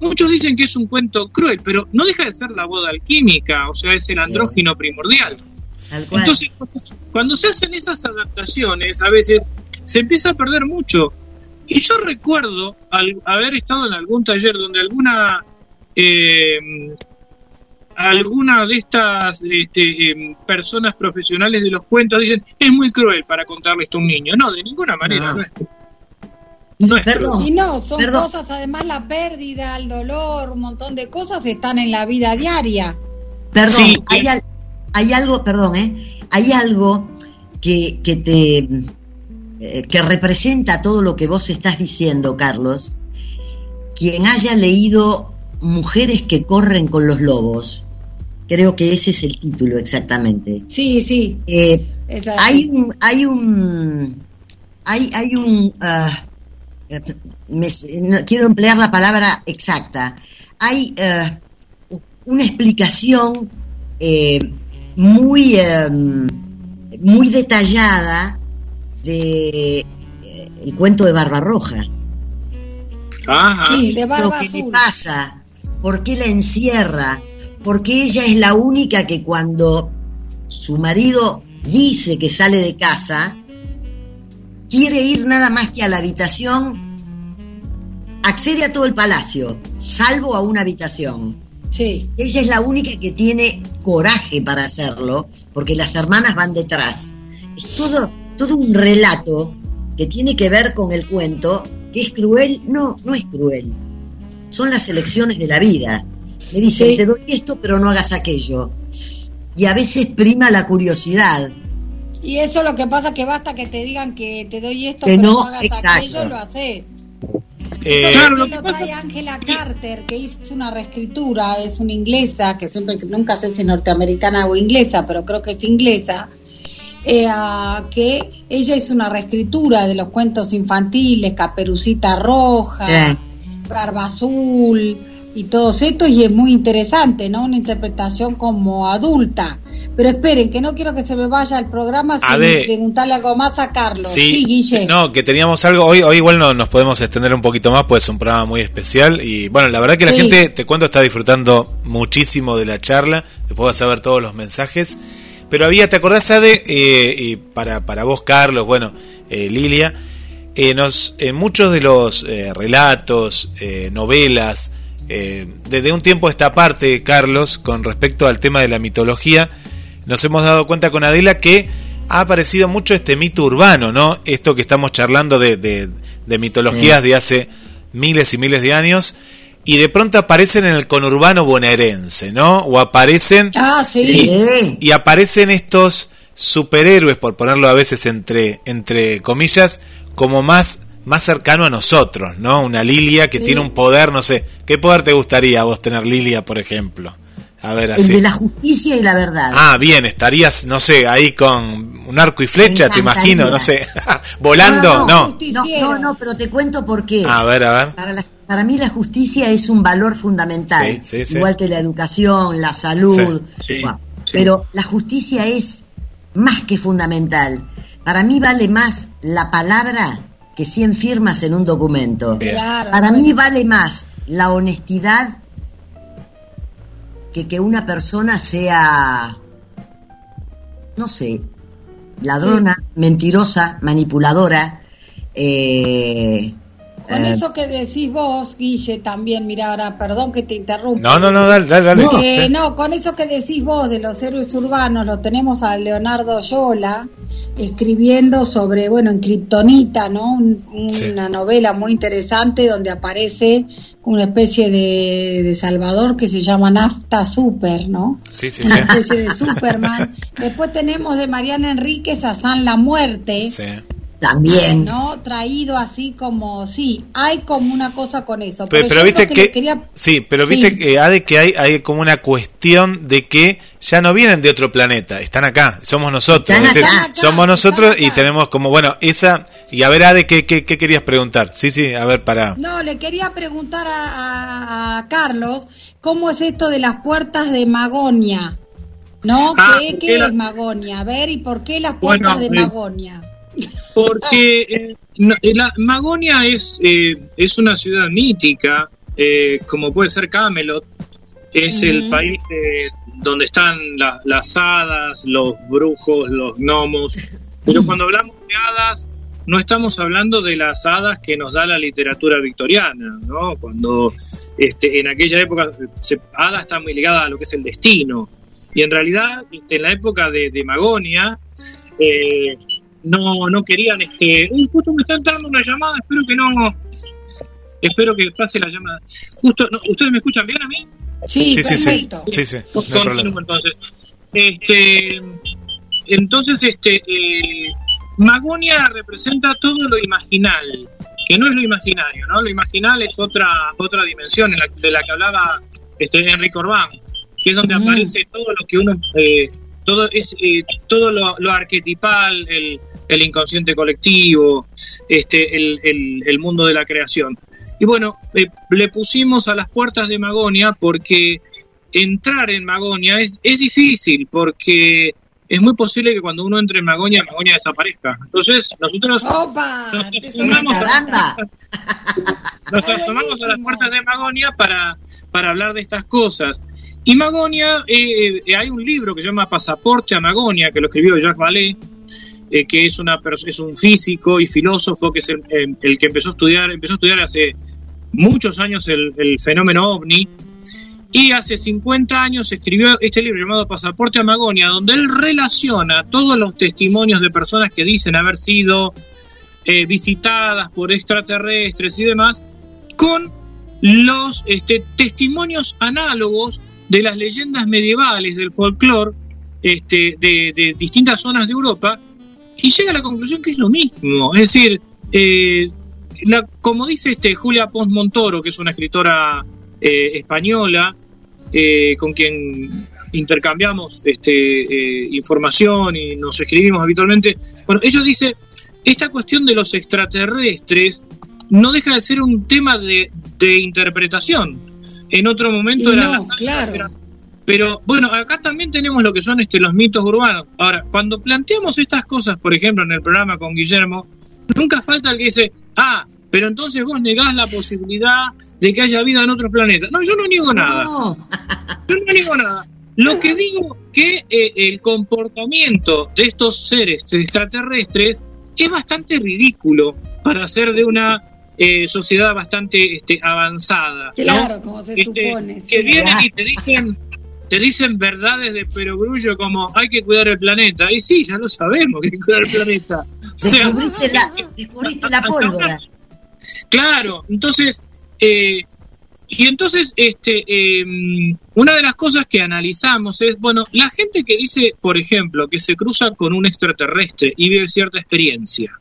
Muchos dicen que es un cuento cruel, pero no deja de ser la boda alquímica, o sea, es el andrógino primordial. Entonces, cuando se hacen esas adaptaciones, a veces se empieza a perder mucho. Y yo recuerdo al, haber estado en algún taller donde alguna eh, alguna de estas este, eh, personas profesionales de los cuentos dicen es muy cruel para contarle esto a un niño. No, de ninguna manera. No, no es, no es perdón, y no, son perdón. cosas, además la pérdida, el dolor, un montón de cosas están en la vida diaria. Perdón, sí, hay, hay algo, perdón, ¿eh? hay algo que, que te eh, que representa todo lo que vos estás diciendo, Carlos, quien haya leído Mujeres que corren con los lobos, creo que ese es el título exactamente. Sí, sí. Eh, hay un, hay un, hay, hay un, ah, quiero emplear la palabra exacta. Hay ah, una explicación eh, muy, em, muy detallada de eh, el cuento de Barbarroja. Sí, de Barba lo que le pasa, por qué la encierra, porque ella es la única que cuando su marido dice que sale de casa, quiere ir nada más que a la habitación, accede a todo el palacio, salvo a una habitación. Sí. Ella es la única que tiene coraje para hacerlo, porque las hermanas van detrás. Es todo, todo un relato que tiene que ver con el cuento, que es cruel. No, no es cruel. Son las elecciones de la vida. Me dicen, te doy esto, pero no hagas aquello. Y a veces prima la curiosidad. Y eso lo que pasa que basta que te digan que te doy esto, pero no, hagas aquello, lo haces. Eh, lo, lo trae Angela Carter, que hizo una reescritura, es una inglesa, que siempre nunca sé si norteamericana o inglesa, pero creo que es inglesa, eh, que ella hizo una reescritura de los cuentos infantiles, Caperucita Roja, Barba Azul y todos estos, y es muy interesante, ¿no? Una interpretación como adulta. Pero esperen, que no quiero que se me vaya el programa sin preguntarle algo más a Carlos. Sí, Guille. No, que teníamos algo. Hoy, hoy igual no, nos podemos extender un poquito más, pues es un programa muy especial. Y bueno, la verdad que la gente, te cuento, está disfrutando muchísimo de la charla. Después vas a ver todos los mensajes. Pero había, ¿te acordás, Ade? Eh, y para, para vos, Carlos, bueno, eh, Lilia, eh, nos, en muchos de los relatos, novelas, desde un tiempo esta parte, Carlos, con respecto al tema de la mitología, nos hemos dado cuenta con Adela que ha aparecido mucho este mito urbano, ¿no? Esto que estamos charlando de, de, mitologías de hace miles y miles de años y de pronto aparecen en el conurbano bonaerense, ¿no? O aparecen ah, y, aparecen estos superhéroes, por ponerlo a veces entre entre comillas, como más más cercano a nosotros, ¿no? Una Lilia que tiene un poder, no sé, ¿qué poder te gustaría a vos tener Lilia, por ejemplo? A ver, así. El de la justicia y la verdad. Ah, bien, estarías, no sé, ahí con un arco y flecha, te imagino, no sé, (laughs) volando, no no, no. pero te cuento por qué. A ver, a ver. Para, para mí la justicia es un valor fundamental, igual que la educación, la salud. pero la justicia es más que fundamental. Para mí vale más la palabra que 100 firmas en un documento. Para mí vale más la honestidad que que una persona sea, no sé, ladrona, mentirosa, manipuladora. Eh, con eh, eso que decís vos, Guille, también, mira, ahora, perdón que te interrumpa. No, no, no, dale, dale. Eh, no, con eso que decís vos de los héroes urbanos, lo tenemos a Leonardo Yola escribiendo sobre, bueno, en Kryptonita, ¿no? Una novela muy interesante donde aparece una especie de, Salvador que se llama Nafta Super, ¿no? Sí, sí, Una especie de Superman. Después tenemos de Mariana Enríquez a San la Muerte. Sí. También. ¿No? Traído así como, sí, hay como una cosa con eso. Pero, viste que, sí, pero viste que, hay, que hay, hay como una cuestión de que ya no vienen de otro planeta, están acá, somos nosotros. somos nosotros y tenemos como, bueno, esa, y a ver, Ade, ¿qué, qué, querías preguntar? Sí, sí, a ver, para... No, le quería preguntar a, Carlos, ¿cómo es esto de las puertas de Magonia? ¿No? Ah, ¿Qué, es Magonia? A ver, ¿y por qué las puertas de eh, Magonia? Porque eh, eh, la Magonia es, eh, es una ciudad mítica, como puede ser Camelot, es el país donde están las hadas, los brujos, los gnomos. Pero cuando hablamos de hadas, no estamos hablando de las hadas que nos da la literatura victoriana, ¿no? Cuando este, en aquella época se, hada está muy ligada a lo que es el destino. Y en realidad, este, en la época de, de Magonia, eh, no, no querían, este, justo me están dando una llamada, espero que no, espero que pase la llamada. Justo, ¿ustedes me escuchan bien a mí? Sí, sí, perfecto. Sí, sí, entonces. Este, entonces, este, eh, Magonia representa todo lo imaginal, que no es lo imaginario, ¿no? Lo imaginal es otra otra dimensión en la, de la que hablaba este Enrique Orbán, que es donde Mm. aparece todo lo que uno eh, todo es eh, todo lo, lo arquetipal, el, el inconsciente colectivo, este el, el, el mundo de la creación. Y bueno, eh, le pusimos a las puertas de Magonia porque entrar en Magonia es, es difícil, porque es muy posible que cuando uno entre en Magonia, Magonia desaparezca. Entonces, nosotros ¡Opa! nos asomamos a, Caramba. (laughs) nos Ay, asomamos a las puertas de Magonia para, para hablar de estas cosas. Y Magonia, eh, eh, hay un libro que se llama Pasaporte a Magonia, que lo escribió Jacques Vallée, eh, que es, una, es un físico y filósofo que es el, el- que empezó a estudiar, empezó a estudiar hace muchos años el, fenómeno ovni. Y hace 50 años escribió este libro llamado Pasaporte a Magonia, donde él relaciona todos los testimonios de personas que dicen haber sido eh, visitadas por extraterrestres y demás, con los este, testimonios análogos de las leyendas medievales del folclore este, de, de distintas zonas de Europa y llega a la conclusión que es lo mismo. Es decir, eh, la- como dice este Julia Pons Montoro, que es una escritora eh, española, eh, con quien intercambiamos este, eh, información y nos escribimos habitualmente, bueno, ella dice, esta cuestión de los extraterrestres no deja de ser un tema de, de interpretación. En otro momento era no, la sangre, claro. pero bueno, acá también tenemos lo que son este, los mitos urbanos. Ahora, cuando planteamos estas cosas, por ejemplo, en el programa con Guillermo, nunca falta el que dice, ah, pero entonces vos negás la posibilidad de que haya vida en otros planetas. No, yo no niego nada. No. (laughs) Yo no digo nada. Lo que digo que eh, el comportamiento de estos seres extraterrestres es bastante ridículo para ser de una eh, sociedad bastante este, avanzada. ¿no? Claro, como se Este, supone. que sí. vienen y te dicen te dicen verdades de perogrullo como hay que cuidar el planeta. Y sí, ya lo sabemos que hay que cuidar el planeta. O sea, Descubriste la, descubriste la pólvora. Claro, entonces, eh, y entonces, este, eh, una de las cosas que analizamos es, bueno, la gente que dice, por ejemplo, que se cruza con un extraterrestre y vive cierta experiencia.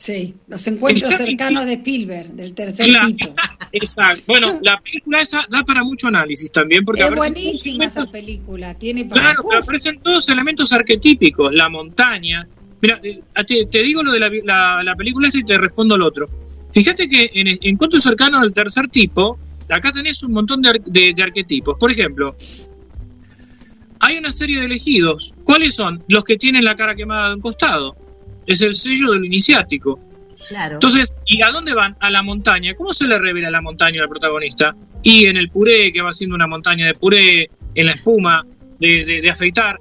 Sí, los encuentros cercanos de Spielberg, del tercer tipo. (laughs) exacto. Bueno, (laughs) la película esa da para mucho análisis también, porque Es buenísima esa película, tiene para... Claro, pero aparecen todos elementos arquetípicos, la montaña. Mira, te, te digo lo de la, la- la película esta y te respondo lo otro. Fíjate que en encuentros cercanos del tercer tipo, acá tenés un montón de, de- de arquetipos. Por ejemplo, hay una serie de elegidos. ¿Cuáles son? Los que tienen la cara quemada de un costado. Es el sello del iniciático. Claro. Entonces, ¿y a dónde van? A la montaña. ¿Cómo se le revela la montaña al protagonista? Y en el puré, que va siendo una montaña de puré, en la espuma de, de- de afeitar.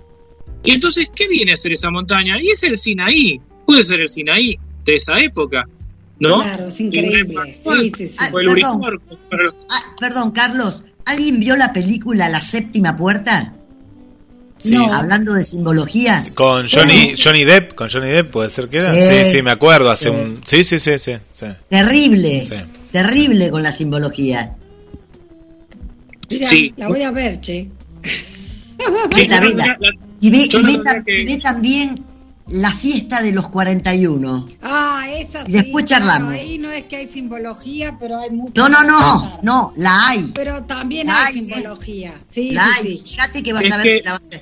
Y entonces, ¿qué viene a ser esa montaña? Y es el Sinaí. Puede ser el Sinaí de esa época, ¿no? Claro, es increíble. Sí, sí, sí. Ah, O el perdón. Los- Ah, perdón, Carlos. ¿Alguien vio la película La Séptima Puerta? Sí. No. Hablando de simbología. Con Johnny, Johnny Depp, con Johnny Depp puede ser que era. Sí. Sí, sí, me acuerdo hace Sí. un Sí, sí, sí, sí, sí. Terrible. Sí. Terrible con la simbología. Mira, Sí. la voy a ver, che. (laughs) Sí, la yo no vela. la- la- Y ve, y ve que- ve también la fiesta de los 41. Ah, esa sí. Y después charlamos. claro, ahí no es que hay simbología, pero hay mucho. No, no, no, no, la hay. Pero también La hay hay, simbología. Sí, La sí, hay. sí. Fíjate que vas Es a ver que- que la vas a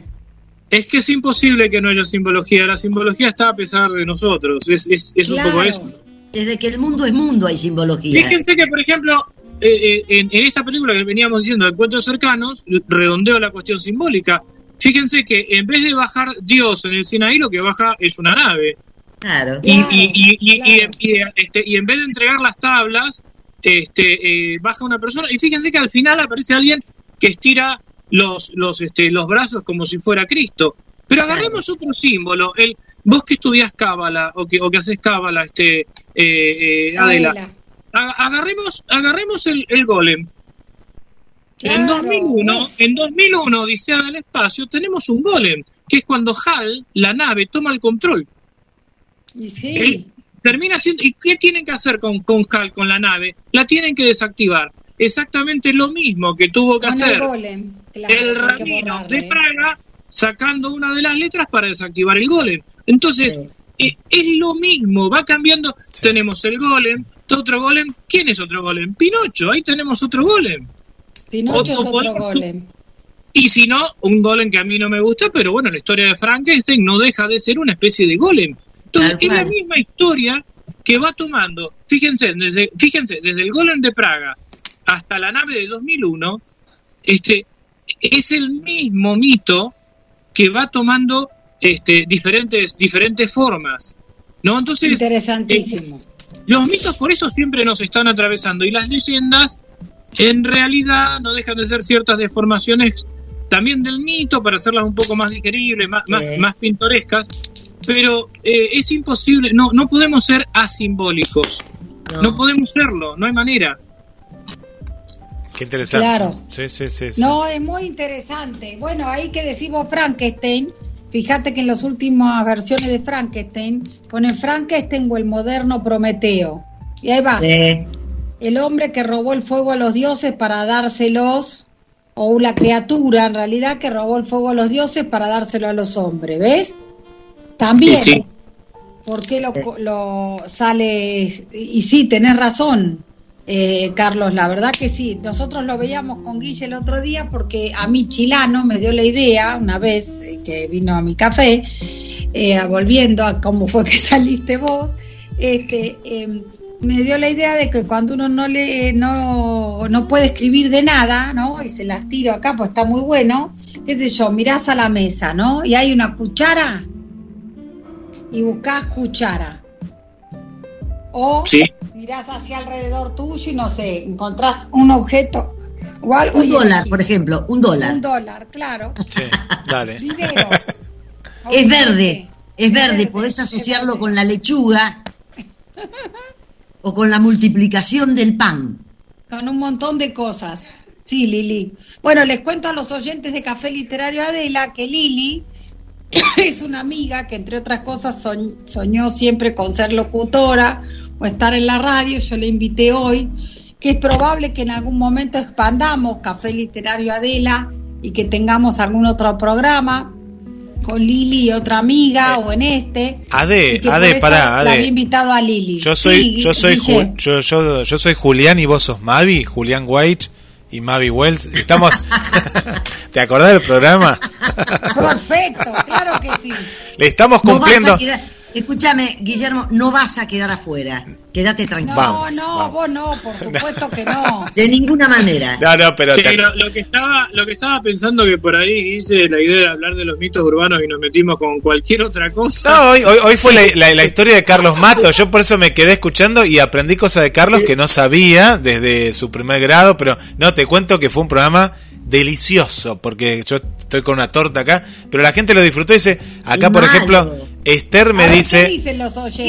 Es que es imposible que no haya simbología. La simbología está a pesar de nosotros. Es, es, es un poco eso. Desde que el mundo es mundo hay simbología. Fíjense que, por ejemplo, eh, eh, en, en esta película que veníamos diciendo, Encuentros Cercanos, redondeo la cuestión simbólica. Fíjense que en vez de bajar Dios en el Sinaí, lo que baja es una nave. Claro. Y, Claro, y, y, y- claro. y- y, este, y en vez de entregar las tablas, este, eh, baja una persona. Y fíjense que al final aparece alguien que estira los, los, este, los brazos como si fuera Cristo. Pero agarremos otro símbolo. El, vos que estudias cábala o que, o que haces cábala, este, eh, eh, Adela, Adela. a- agarremos, agarremos el, el golem. en Claro, 2001, uf. en 2001, Odisea del Espacio, tenemos un golem, que es cuando HAL, la nave, toma el control. Y sí. Él termina siendo. ¿Y qué tienen que hacer con, con HAL, con la nave? La tienen que desactivar. Exactamente lo mismo que tuvo que Con hacer el golem. Claro, el borrarle. de Praga sacando una de las letras para desactivar el golem. Entonces, Sí. eh, es lo mismo, va cambiando. Tenemos el golem, otro golem. ¿Quién es otro golem? Pinocho, ahí tenemos otro golem. Pinocho es otro golem. Y si no, un golem que a mí no me gusta, pero bueno, la historia de Frankenstein no deja de ser una especie de golem. Entonces, es la misma historia que va tomando, fíjense, desde, fíjense, desde el golem de Praga hasta la nave de 2001, este, es el mismo mito que va tomando este, diferentes, diferentes formas. ¿no? Entonces, Interesantísimo. Eh, los mitos por eso siempre nos están atravesando y las leyendas en realidad no dejan de ser ciertas deformaciones también del mito para hacerlas un poco más digeribles, más, más, pintorescas, pero eh, es imposible, no, no podemos ser asimbólicos, no. podemos serlo, no hay manera. Qué interesante. Claro. Sí, sí, sí, No, es muy interesante. Bueno, ahí que decimos Frankenstein, fíjate que en las últimas versiones de Frankenstein ponen Frankenstein o el moderno Prometeo. Y ahí va. El hombre que robó el fuego a los dioses para dárselos o la criatura en realidad que robó el fuego a los dioses para dárselo a los hombres, ¿ves? También. Sí. ¿Por qué lo, lo, sale? Y sí, tenés razón, eh, Carlos, la verdad que sí. Nosotros lo veíamos con Guille el otro día porque a mí Chilano me dio la idea una vez eh, que vino a mi café, eh, volviendo a cómo fue que (laughs) saliste vos, este, em, me dio la idea de que cuando uno no le no, no puede escribir de nada, ¿no? Y se las tiro acá, pues está muy bueno, qué sé yo, mirás a la mesa, ¿no? Y hay una cuchara y buscás cuchara. O mirás hacia alrededor tuyo y no sé, encontrás un objeto o algo. Un dólar, por ejemplo, un dólar. Un dólar, claro. Sí, dale. (laughs) (laughs) es verde, es verde, podés asociarlo con la lechuga o con la multiplicación del pan. Con un montón de cosas. Sí, Lili. Bueno, les cuento a los oyentes de Café Literario Adela que Lili (coughs) es una amiga que entre otras cosas soñó siempre con ser locutora o estar en la radio. Yo le invité hoy, que es probable que en algún momento expandamos Café Literario Adela y que tengamos algún otro programa con Lili y otra amiga o en este. Ade, Ade, pará, Ade. Había invitado a Lili. Yo soy, yo soy, yo, yo, yo soy Julián y vos sos Mavi, Julián White y Mavi Wells. Estamos. (laughs) ¿Te acordás del programa? Perfecto, claro que sí. Le estamos cumpliendo. Escúchame, Guillermo, no vas a quedar afuera. Quédate tranquilo. No, no, vos no, por supuesto que no. (laughs) De ninguna manera. No, no, pero. lo, que estaba, lo que estaba pensando que por ahí hice la idea de hablar de los mitos urbanos y nos metimos con cualquier otra cosa. No, hoy, hoy, fue la, la, historia de Carlos Mato. Yo por eso me quedé escuchando y aprendí cosas de Carlos que no sabía desde su primer grado. Pero no, te cuento que fue un programa delicioso, porque yo estoy con una torta acá, pero la gente lo disfrutó y dice, acá por ejemplo, Esther me dice...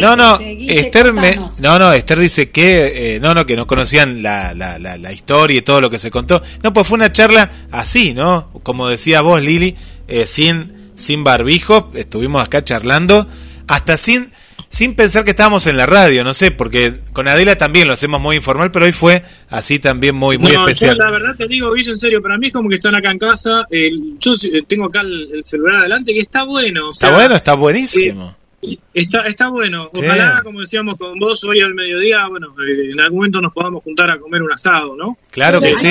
no, no, Esther me, no, no, Esther dice que, eh, no, no, que no conocían la, la, la, historia y todo lo que se contó. No, pues fue una charla así, ¿no? Como decía vos, Lili, eh, sin, sin barbijo, estuvimos acá charlando, hasta sin sin pensar que estábamos en la radio, no sé, porque con Adela también lo hacemos muy informal, pero hoy fue así también muy muy especial. la verdad te digo, Guillo, en serio, para mí es como que están acá en casa, yo eh, tengo acá el, celular adelante que está bueno. está bueno, está buenísimo. Eh, está, está bueno. Ojalá, como decíamos con vos hoy al mediodía, bueno, eh, en algún momento nos podamos juntar a comer un asado, ¿no? Claro que sí.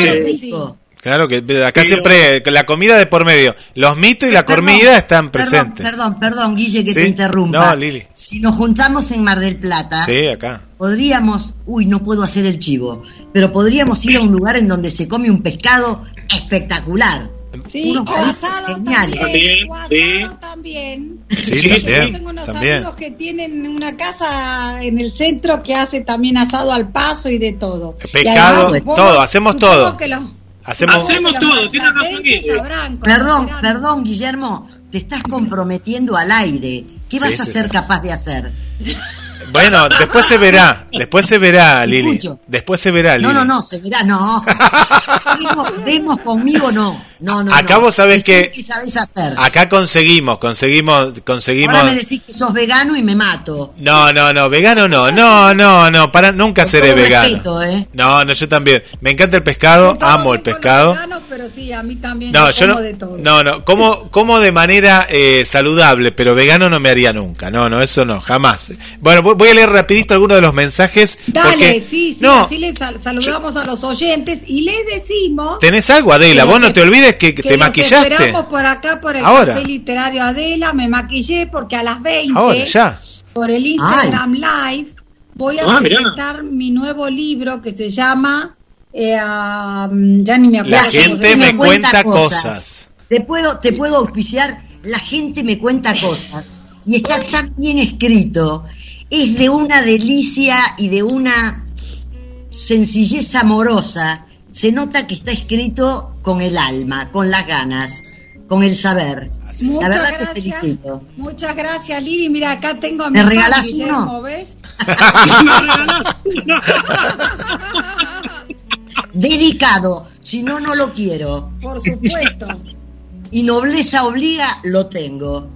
Claro que acá siempre la comida de por medio, los mitos y la comida están presentes. Perdón, perdón, Guille, que te interrumpa. No, Lili. Si nos juntamos en Mar del Plata, sí, acá. podríamos, uy, no puedo hacer el chivo, pero podríamos ir a un lugar en donde se come un pescado espectacular. Sí, unos asado. También, asado también. Sí, también. Yo tengo unos amigos que tienen una casa en el centro que hace también asado al paso y de todo. Pescado, todo, hacemos todo. Hacemos, todo, Perdón, perdón, Guillermo, te estás comprometiendo al aire. ¿Qué vas a ser capaz de hacer? Bueno, después se verá, después se verá, Lili. Después se verá, Lili. No, no, no, se verá, no. (laughs) vemos, conmigo, no. No, no, Acá no. vos sabés Decime que- sabés hacer. Acá conseguimos, conseguimos, conseguimos. Ahora me decís que sos vegano y me mato. No, no, no, vegano no, no, no, no, para nunca Con seré vegano. respeto, ¿eh? No, no, yo también. Me encanta el pescado, amo el pescado. veganos, pero sí, a mí también. No, yo como no, de todo. no, no, como, como de manera eh, saludable, pero vegano no me haría nunca. No, no, eso no, jamás. Bueno, voy a leer rapidito algunos de los mensajes. Dale, porque- sí, sí, no, así les sal- saludamos a los oyentes y les decimos. Tenés algo, Adela, vos no te olvides que, te los maquillaste. esperamos por acá por el Ahora. Café Literario Adela, me maquillé porque a las 20 Ahora, ya. por el Instagram Live voy a Ah, mirá. presentar mi nuevo libro que se llama eh, ah, ya ni me acuerdo. La gente me cuenta cosas. Te puedo, te puedo auspiciar, la gente me cuenta cosas. Y está tan bien escrito. Es de una delicia y de una sencillez amorosa. Se nota que está escrito con el alma, con las ganas, con el saber. La Muchas verdad te gracias. felicito. Muchas gracias, Lili. Mira, acá tengo a mi ¿Me regalás Guillermo, uno? ¿ves? (laughs) Dedicado, si no, no lo quiero. Por supuesto. (laughs) Y nobleza obliga, lo tengo.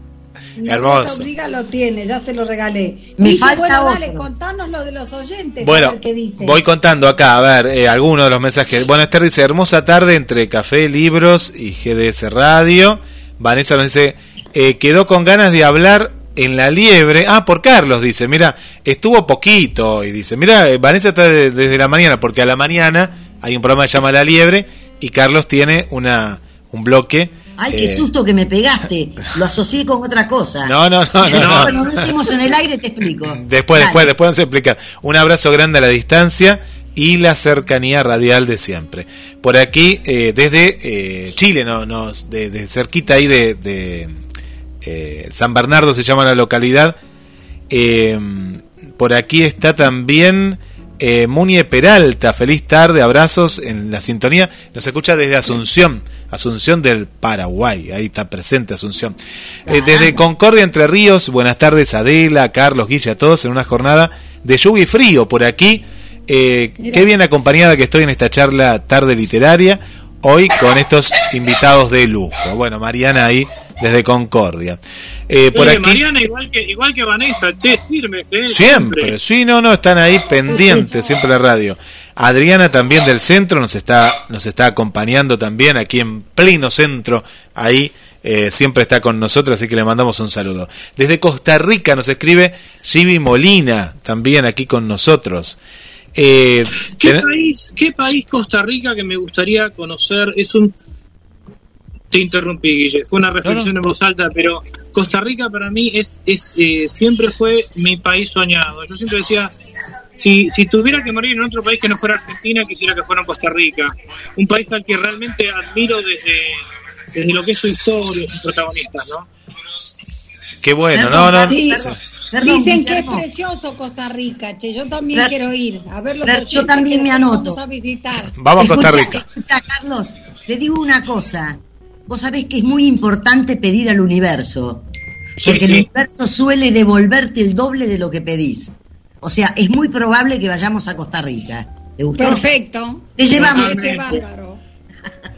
No Hermoso. obliga, lo tiene, ya se lo regalé. Me Dice, falta bueno, dale, contanos lo de los oyentes. a Bueno, ver qué dice. voy contando acá, a ver, eh, algunos de los mensajes. Bueno, Esther dice, hermosa tarde entre café, libros y GDS Radio. Vanessa nos dice, eh, quedó con ganas de hablar en la liebre. Ah, por Carlos, dice, mira, estuvo poquito. Y dice, mira, eh, Vanessa está de- desde la mañana, porque a la mañana hay un programa que se llama La Liebre y Carlos tiene una un bloque. Ay, qué eh, susto que me pegaste. Lo asocié con otra cosa. No, no, no, no, no. No estemos en el aire, te explico. (laughs) Después, Dale. después, después vamos a explicar. Un abrazo grande a la distancia y la cercanía radial de siempre. Por aquí, eh, desde eh, Chile, no, nos, de, de cerquita ahí de, de, eh, San Bernardo se llama la localidad. Por aquí está también eh, Munie Peralta. Feliz tarde, abrazos en la sintonía. Nos escucha desde Asunción, Asunción del Paraguay. Ahí está presente Asunción. Eh, desde Concordia, Entre Ríos, buenas tardes Adela, Carlos, Guilla, a todos en una jornada de lluvia y frío por aquí. Eh, qué bien acompañada que estoy en esta charla tarde literaria. Hoy con estos invitados de lujo. Bueno, Mariana ahí desde Concordia. Eh, por aquí. Mariana, igual que, igual que Vanessa, che, firmes, eh, Siempre, sí, no, no, están ahí pendientes, siempre la radio. Adriana también del centro nos está, nos está acompañando también aquí en pleno centro, ahí eh, siempre está con nosotros, así que le mandamos un saludo. Desde Costa Rica nos escribe Jimmy Molina, también aquí con nosotros. Eh, ¿Qué país, ¿Qué país Costa Rica que me gustaría conocer? Es un... Te interrumpí, Guille. Fue una reflexión en voz alta, pero Costa Rica para mí es, es eh, siempre fue mi país soñado. Yo siempre decía, si, si tuviera que morir en otro país que no fuera Argentina, quisiera que fuera Costa Rica. Un país al que realmente admiro desde, desde lo que es su historia, sus protagonistas, ¿no? Qué bueno, Perdón, no, no, Sí. Perdón, perdón, Dicen que es precioso Costa Rica, che. Yo también Per- quiero ir. A ver los Per- yo también me anoto. Vamos a visitar. vamos a Costa Rica. escucha, Carlos, te digo una cosa. Vos sabés que es muy importante pedir al universo. Sí, Porque el universo suele devolverte el doble de lo que pedís. O sea, es muy probable que vayamos a Costa Rica. ¿Te gustó? Perfecto. Te llevamos.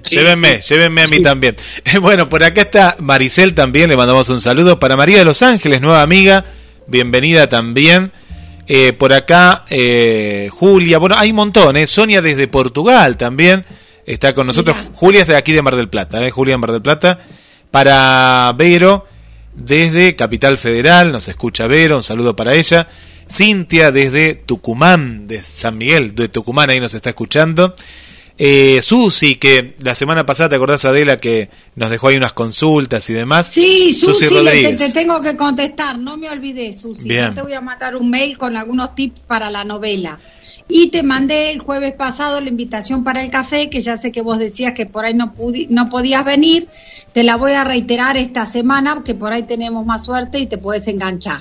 Sí, llévenme, sí. llévenme a mí también. (laughs) Bueno, por acá está Maricel también, le mandamos un saludo. Para María de Los Ángeles, nueva amiga, bienvenida también. Eh, por acá, eh, Julia, bueno, hay un montón, ¿eh? Sonia desde Portugal también está con nosotros. Julia es de aquí de Mar del Plata, ¿eh? Julia en Mar del Plata. Para Vero, desde Capital Federal, nos escucha Vero, un saludo para ella. Cintia desde Tucumán, de San Miguel, de Tucumán, ahí nos está escuchando. Eh, Susi, que la semana pasada, ¿te acordás, Adela, que nos dejó ahí unas consultas y demás? Sí, Susi, te, Rodríguez. te tengo que contestar, no me olvidé, Susi. Bien. Te voy a mandar un mail con algunos tips para la novela. Y te mandé el jueves pasado la invitación para el café, que ya sé que vos decías que por ahí no, pudi- no podías venir. Te la voy a reiterar esta semana, que por ahí tenemos más suerte y te puedes enganchar.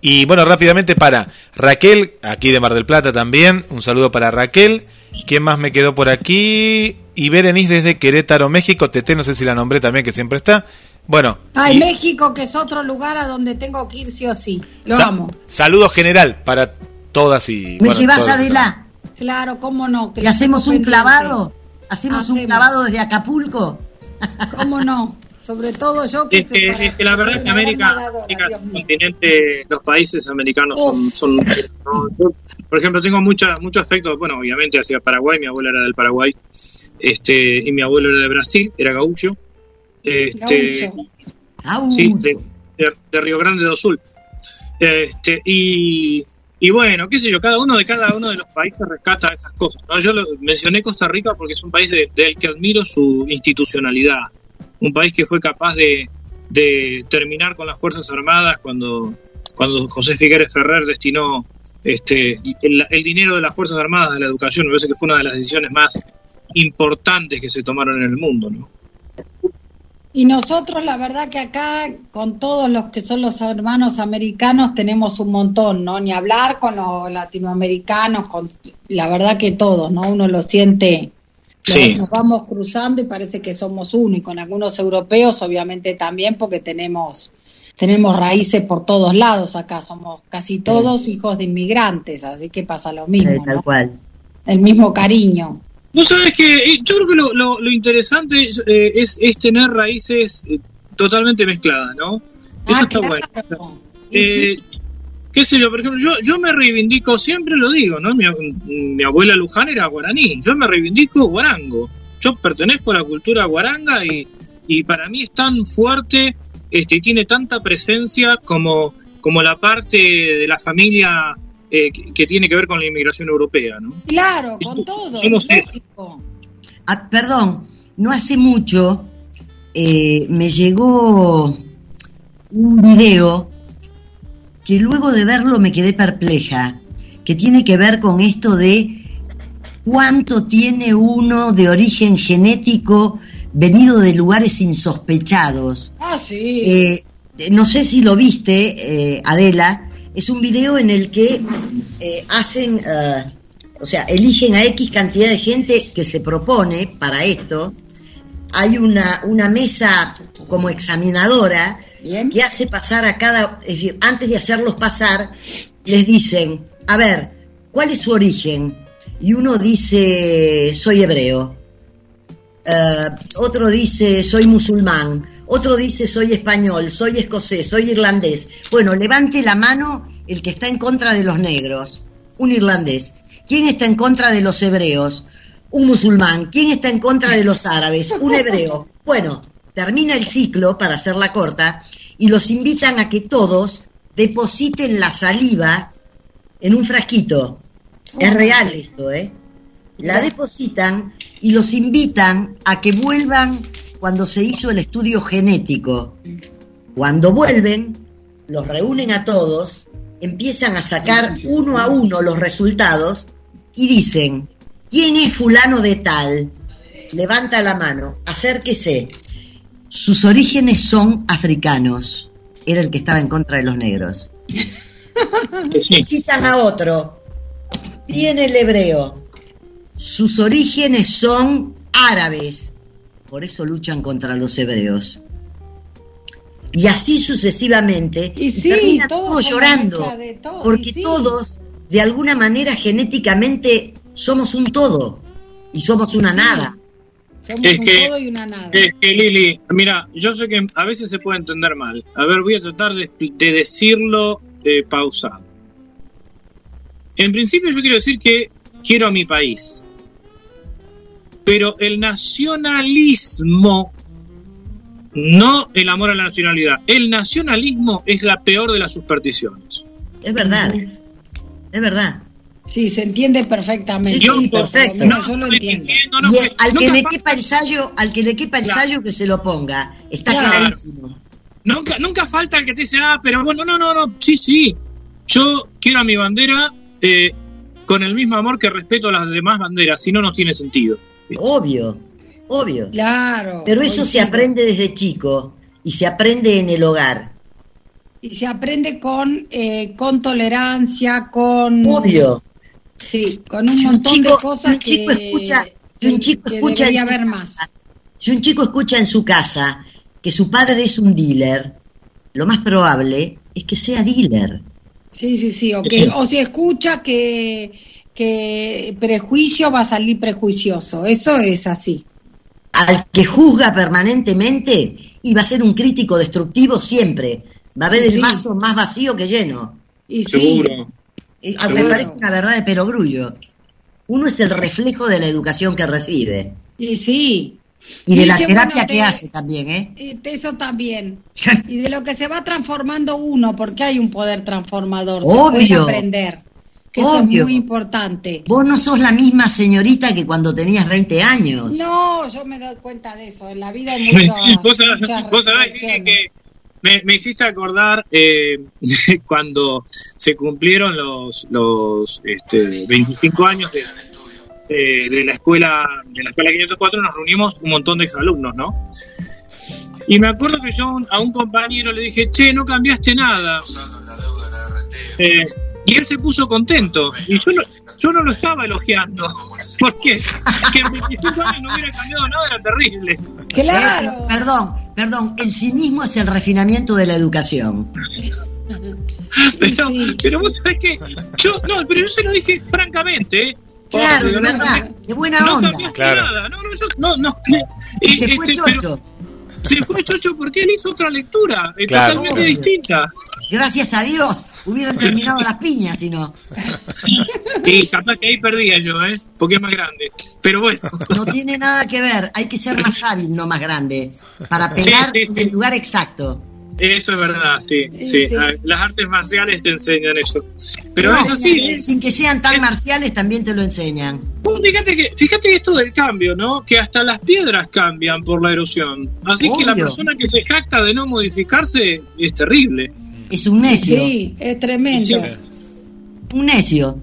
Y bueno, rápidamente para Raquel, aquí de Mar del Plata también, un saludo para Raquel. ¿Quién más me quedó por aquí? Y Berenice desde Querétaro, México. Tete, no sé si la nombré también, que siempre está. Bueno, Ay, y México, que es otro lugar a donde tengo que ir sí o sí. Lo sa- amo. saludo general para todas y... ¿Me bueno, llevas, todos. Adela? Claro, cómo no. que ¿Y hacemos un pendiente. clavado? ¿Hacemos un Hacemos. clavado desde Acapulco? ¿Cómo no? Sobre todo yo que... Es que, es que la verdad es que América, América es un continente, los países americanos son... son ¿no? Yo, por ejemplo, tengo mucha, mucho afecto, bueno, obviamente hacia Paraguay, mi abuela era del Paraguay, este y mi abuelo era de Brasil, era gaúcho. Este, Gaucho. sí, de, de- de Río Grande do Sul. Este, y, y bueno, qué sé yo, cada uno de cada uno de los países rescata esas cosas. ¿no? Yo lo, mencioné Costa Rica porque es un país de- del que admiro su institucionalidad. Un país que fue capaz de, terminar con las Fuerzas Armadas cuando, José Figueres Ferrer destinó este, el, dinero de las Fuerzas Armadas a la educación. Me parece que fue una de las decisiones más importantes que se tomaron en el mundo. ¿no? Y nosotros, la verdad que acá, con todos los que son los hermanos americanos, tenemos un montón, ¿no? Ni hablar con los latinoamericanos, la verdad que todos, ¿no? Uno lo siente, Sí. nos vamos cruzando y parece que somos uno, y con algunos europeos, obviamente también, porque tenemos tenemos raíces por todos lados acá, somos casi todos hijos de inmigrantes, así que pasa lo mismo, tal ¿no? cual. El mismo cariño. No sabes que yo creo que lo, lo, lo interesante eh, es, es tener raíces eh, totalmente mezcladas, ¿no? Eso Ah, está claro. bueno. Eh, qué sé yo, por ejemplo, yo, yo me reivindico, siempre lo digo, ¿no? Mi, mi abuela Luján era guaraní, yo me reivindico guarango. Yo pertenezco a la cultura guaranga y, y para mí es tan fuerte este, y tiene tanta presencia como, como la parte de la familia eh, que, que tiene que ver con la inmigración europea, ¿no? claro, con todo, ¿Cómo se- lógico. Ah, perdón, no hace mucho eh, me llegó un video que luego de verlo me quedé perpleja, que tiene que ver con esto de cuánto tiene uno de origen genético venido de lugares insospechados. Ah, sí. Eh, no sé si lo viste, eh, Adela, es un video en el que eh, hacen, o sea, eligen a X cantidad de gente que se propone para esto. Hay una, una mesa como examinadora Que hace pasar a cada, es decir, antes de hacerlos pasar, les dicen, a ver, ¿cuál es su origen? Y uno dice, soy hebreo. Eh, otro dice, soy musulmán. Otro dice, soy español, soy escocés, soy irlandés. Bueno, levante la mano el que está en contra de los negros, un irlandés. ¿Quién está en contra de los hebreos? Un musulmán. ¿Quién está en contra de los árabes? Un hebreo. Bueno, termina el ciclo, para hacerla corta, y los invitan a que todos depositen la saliva en un frasquito. Es real esto, ¿eh? La depositan y los invitan a que vuelvan cuando se hizo el estudio genético. Cuando vuelven, los reúnen a todos, empiezan a sacar uno a uno los resultados y dicen, ¿quién es fulano de tal? Levanta la mano, acérquese. Sus orígenes son africanos. Era el que estaba en contra de los negros. Sí. Citan a otro. Viene el hebreo. Sus orígenes son árabes. Por eso luchan contra los hebreos. Y así sucesivamente. Y sí, termina todos llorando. mezcla de todo, porque sí. todos, de alguna manera, genéticamente, somos un todo. Y somos una nada. Somos Es un que- todo y una nada. Es que Lili, mira, yo sé que a veces se puede entender mal. A ver, voy a tratar de decirlo eh, pausado. En principio yo quiero decir que quiero a mi país. Pero el nacionalismo, no el amor a la nacionalidad, el nacionalismo es la peor de las supersticiones. Es verdad. Es verdad. Sí, se entiende perfectamente. Sí, sí, Sí, por perfecto. menos yo lo entiendo. no, y el- al que le quepa el sallo, al que le quepa el Claro. sallo que se lo ponga. Está Claro. clarísimo. Nunca, nunca falta el que te dice, ah, pero bueno, no, no, no, sí, sí. Yo quiero a mi bandera eh, con el mismo amor que respeto a las demás banderas, si no, no tiene sentido. Obvio, obvio. Claro. Pero eso se aprende desde chico y se aprende en el hogar. Y se aprende con, eh, con tolerancia, con... Obvio. Sí, con un Si un montón chico- de cosas un chico que, escucha- si un chico que escucha debería en su haber casa, más. Si un chico escucha en su casa que su padre es un dealer, lo más probable es que sea dealer. Sí, sí, sí. O, que, o si escucha que, que prejuicio va a salir prejuicioso. Eso es así. al que juzga permanentemente y va a ser un crítico destructivo siempre. Va a ver el Sí. vaso más vacío que lleno. Y sí, Seguro. Eh, Me parece una verdad de perogrullo. Uno es el reflejo de la educación que recibe. y sí. Y de la terapia bueno, que hace también, ¿eh? Eso también. (laughs) Y de lo que se va transformando uno, porque hay un poder transformador. Se Obvio. puede aprender. Que eso es muy importante. Vos no sos la misma señorita que cuando tenías 20 años. No, yo me doy cuenta de eso. En la vida hay (laughs) sabés, muchas vos sabés, que me, me hiciste acordar eh, (laughs) cuando se cumplieron los, los este, 25 años de, de- de la escuela de la escuela 504 nos reunimos un montón de exalumnos, ¿no? Y me acuerdo que yo a un compañero le dije, che, no cambiaste nada. Eh, y él se puso contento. Y yo no, yo no lo estaba elogiando. Porque que en 25 años no hubiera cambiado nada era terrible. Claro. Eh, perdón, perdón, el cinismo es el refinamiento de la educación. (laughs) Pero, Sí. pero vos sabés que yo, no, pero yo se lo dije francamente, ¿eh? Claro, de no- verdad, de buena No onda. cambiaste Claro. nada, no, no, yo, no, no, Y se fue este, pero chocho. se fue chocho porque él hizo otra lectura, Claro. totalmente Obvio. distinta. Gracias a Dios, hubieran terminado las piñas si no. Y capaz que ahí perdía yo, ¿eh? Porque es más grande. Pero bueno, No tiene nada que ver, hay que ser más hábil, no más grande, para pegar Sí, sí, en sí. el lugar exacto. eso es verdad, sí, Sí, sí. sí. Las artes marciales te enseñan eso. Pero No, es así, ¿eh? Sin que sean tan marciales también te lo enseñan. Vos Fíjate que, fíjate esto del cambio, ¿no? Que hasta las piedras cambian por la erosión. Así que la persona que se jacta de no modificarse es terrible. Es un necio, Sí, es tremendo. Sí. un necio.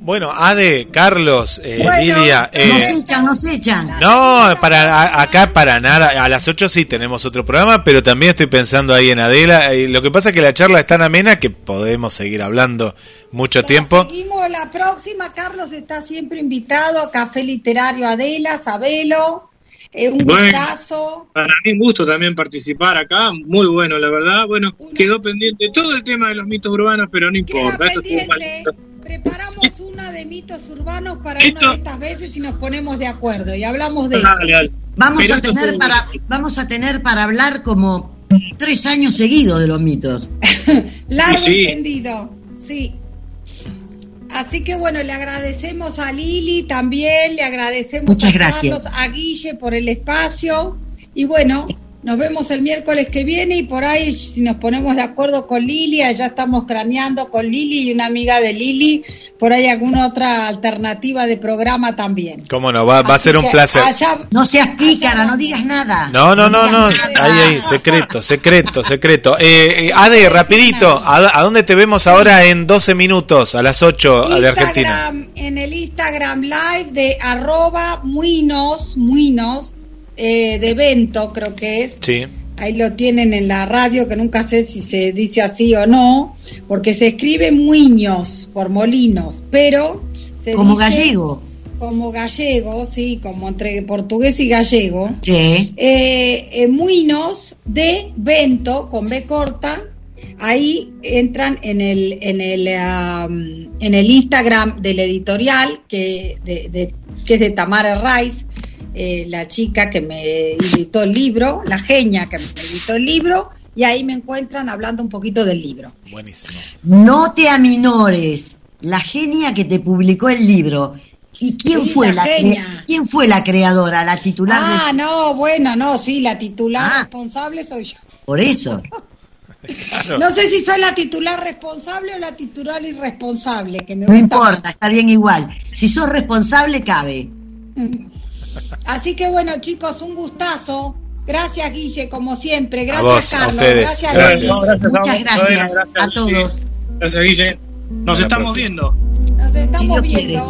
Bueno, Ade, Carlos, eh, Bueno, Lidia. eh, Nos echan, nos echan. no, para a- acá para nada. A las 8 sí tenemos otro programa, pero también estoy pensando ahí en Adela. Eh, lo que pasa es que la charla es tan amena que podemos seguir hablando mucho tiempo. Seguimos la próxima. Carlos está siempre invitado a Café Literario Adela, Sabelo. Eh, un Bueno. gustazo. Para mí un gusto también participar acá, muy bueno, la verdad. Bueno, quedó pendiente todo el tema de los mitos urbanos, pero no importa. Pendiente. Preparamos una de mitos urbanos para Esto- una de estas veces y nos ponemos de acuerdo y hablamos de eso. Dale. Vamos Pero a esto tener para, vamos a tener para hablar como tres años seguidos de los mitos. (laughs) Largo Sí, sí. y tendido, sí. Así que bueno, le agradecemos a Lili también, le agradecemos Muchas a gracias. Carlos, a Guille por el espacio. Y bueno, nos vemos el miércoles que viene y por ahí si nos ponemos de acuerdo con Lili, allá estamos craneando con Lili y una amiga de Lili, por ahí alguna otra alternativa de programa también. Cómo no, va, va a ser un placer. allá- No seas pícara, no digas nada. No, no, no, no. Ahí, ahí, secreto, secreto, secreto. Eh, eh, Ade, rapidito, ¿a, a dónde te vemos ahora en 12 minutos? A las 8 de Argentina. En el Instagram Live de arroba muinos, muinos, eh, de evento creo que es. Sí. Ahí lo tienen en la radio, que nunca sé si se dice así o no, porque se escribe muiños por molinos, pero se Como dice gallego. Como gallego, sí, como entre portugués y gallego. Sí. Eh, eh, Muinos de Vento con B corta. Ahí entran en el en el en el Instagram del editorial que de, de- que es de Tamara Rice, eh, la chica que me editó el libro, la genia que me editó el libro, y ahí me encuentran hablando un poquito del libro. Buenísimo. No te aminores. La genia que te publicó el libro. ¿Y quién Sí, fue la quién fue la creadora, la titular Ah, de no, bueno, no, sí, la titular Ah. responsable soy yo. por eso? No sé si soy la titular responsable o la titular irresponsable, que me No gusta más. importa, está bien igual. Si sos responsable, cabe. Así que bueno, chicos, un gustazo. Gracias, Guille, como siempre. Gracias, vos, a Carlos. ustedes. Gracias, Gracias. Luis. No, gracias Muchas gracias Bueno, a todos. Gracias, Guille. Nos estamos viendo. Nos estamos Si viendo.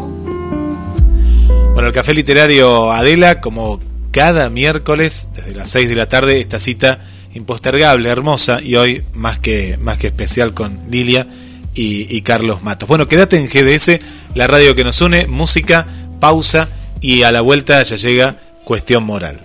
Bueno, el Café Literario Adela, como cada miércoles, desde las 6 de la tarde, esta cita impostergable, hermosa, y hoy más que, más que especial con Lilia y, y Carlos Matos. Bueno, quédate en GDS, la radio que nos une, música, pausa, y a la vuelta ya llega Cuestión Moral.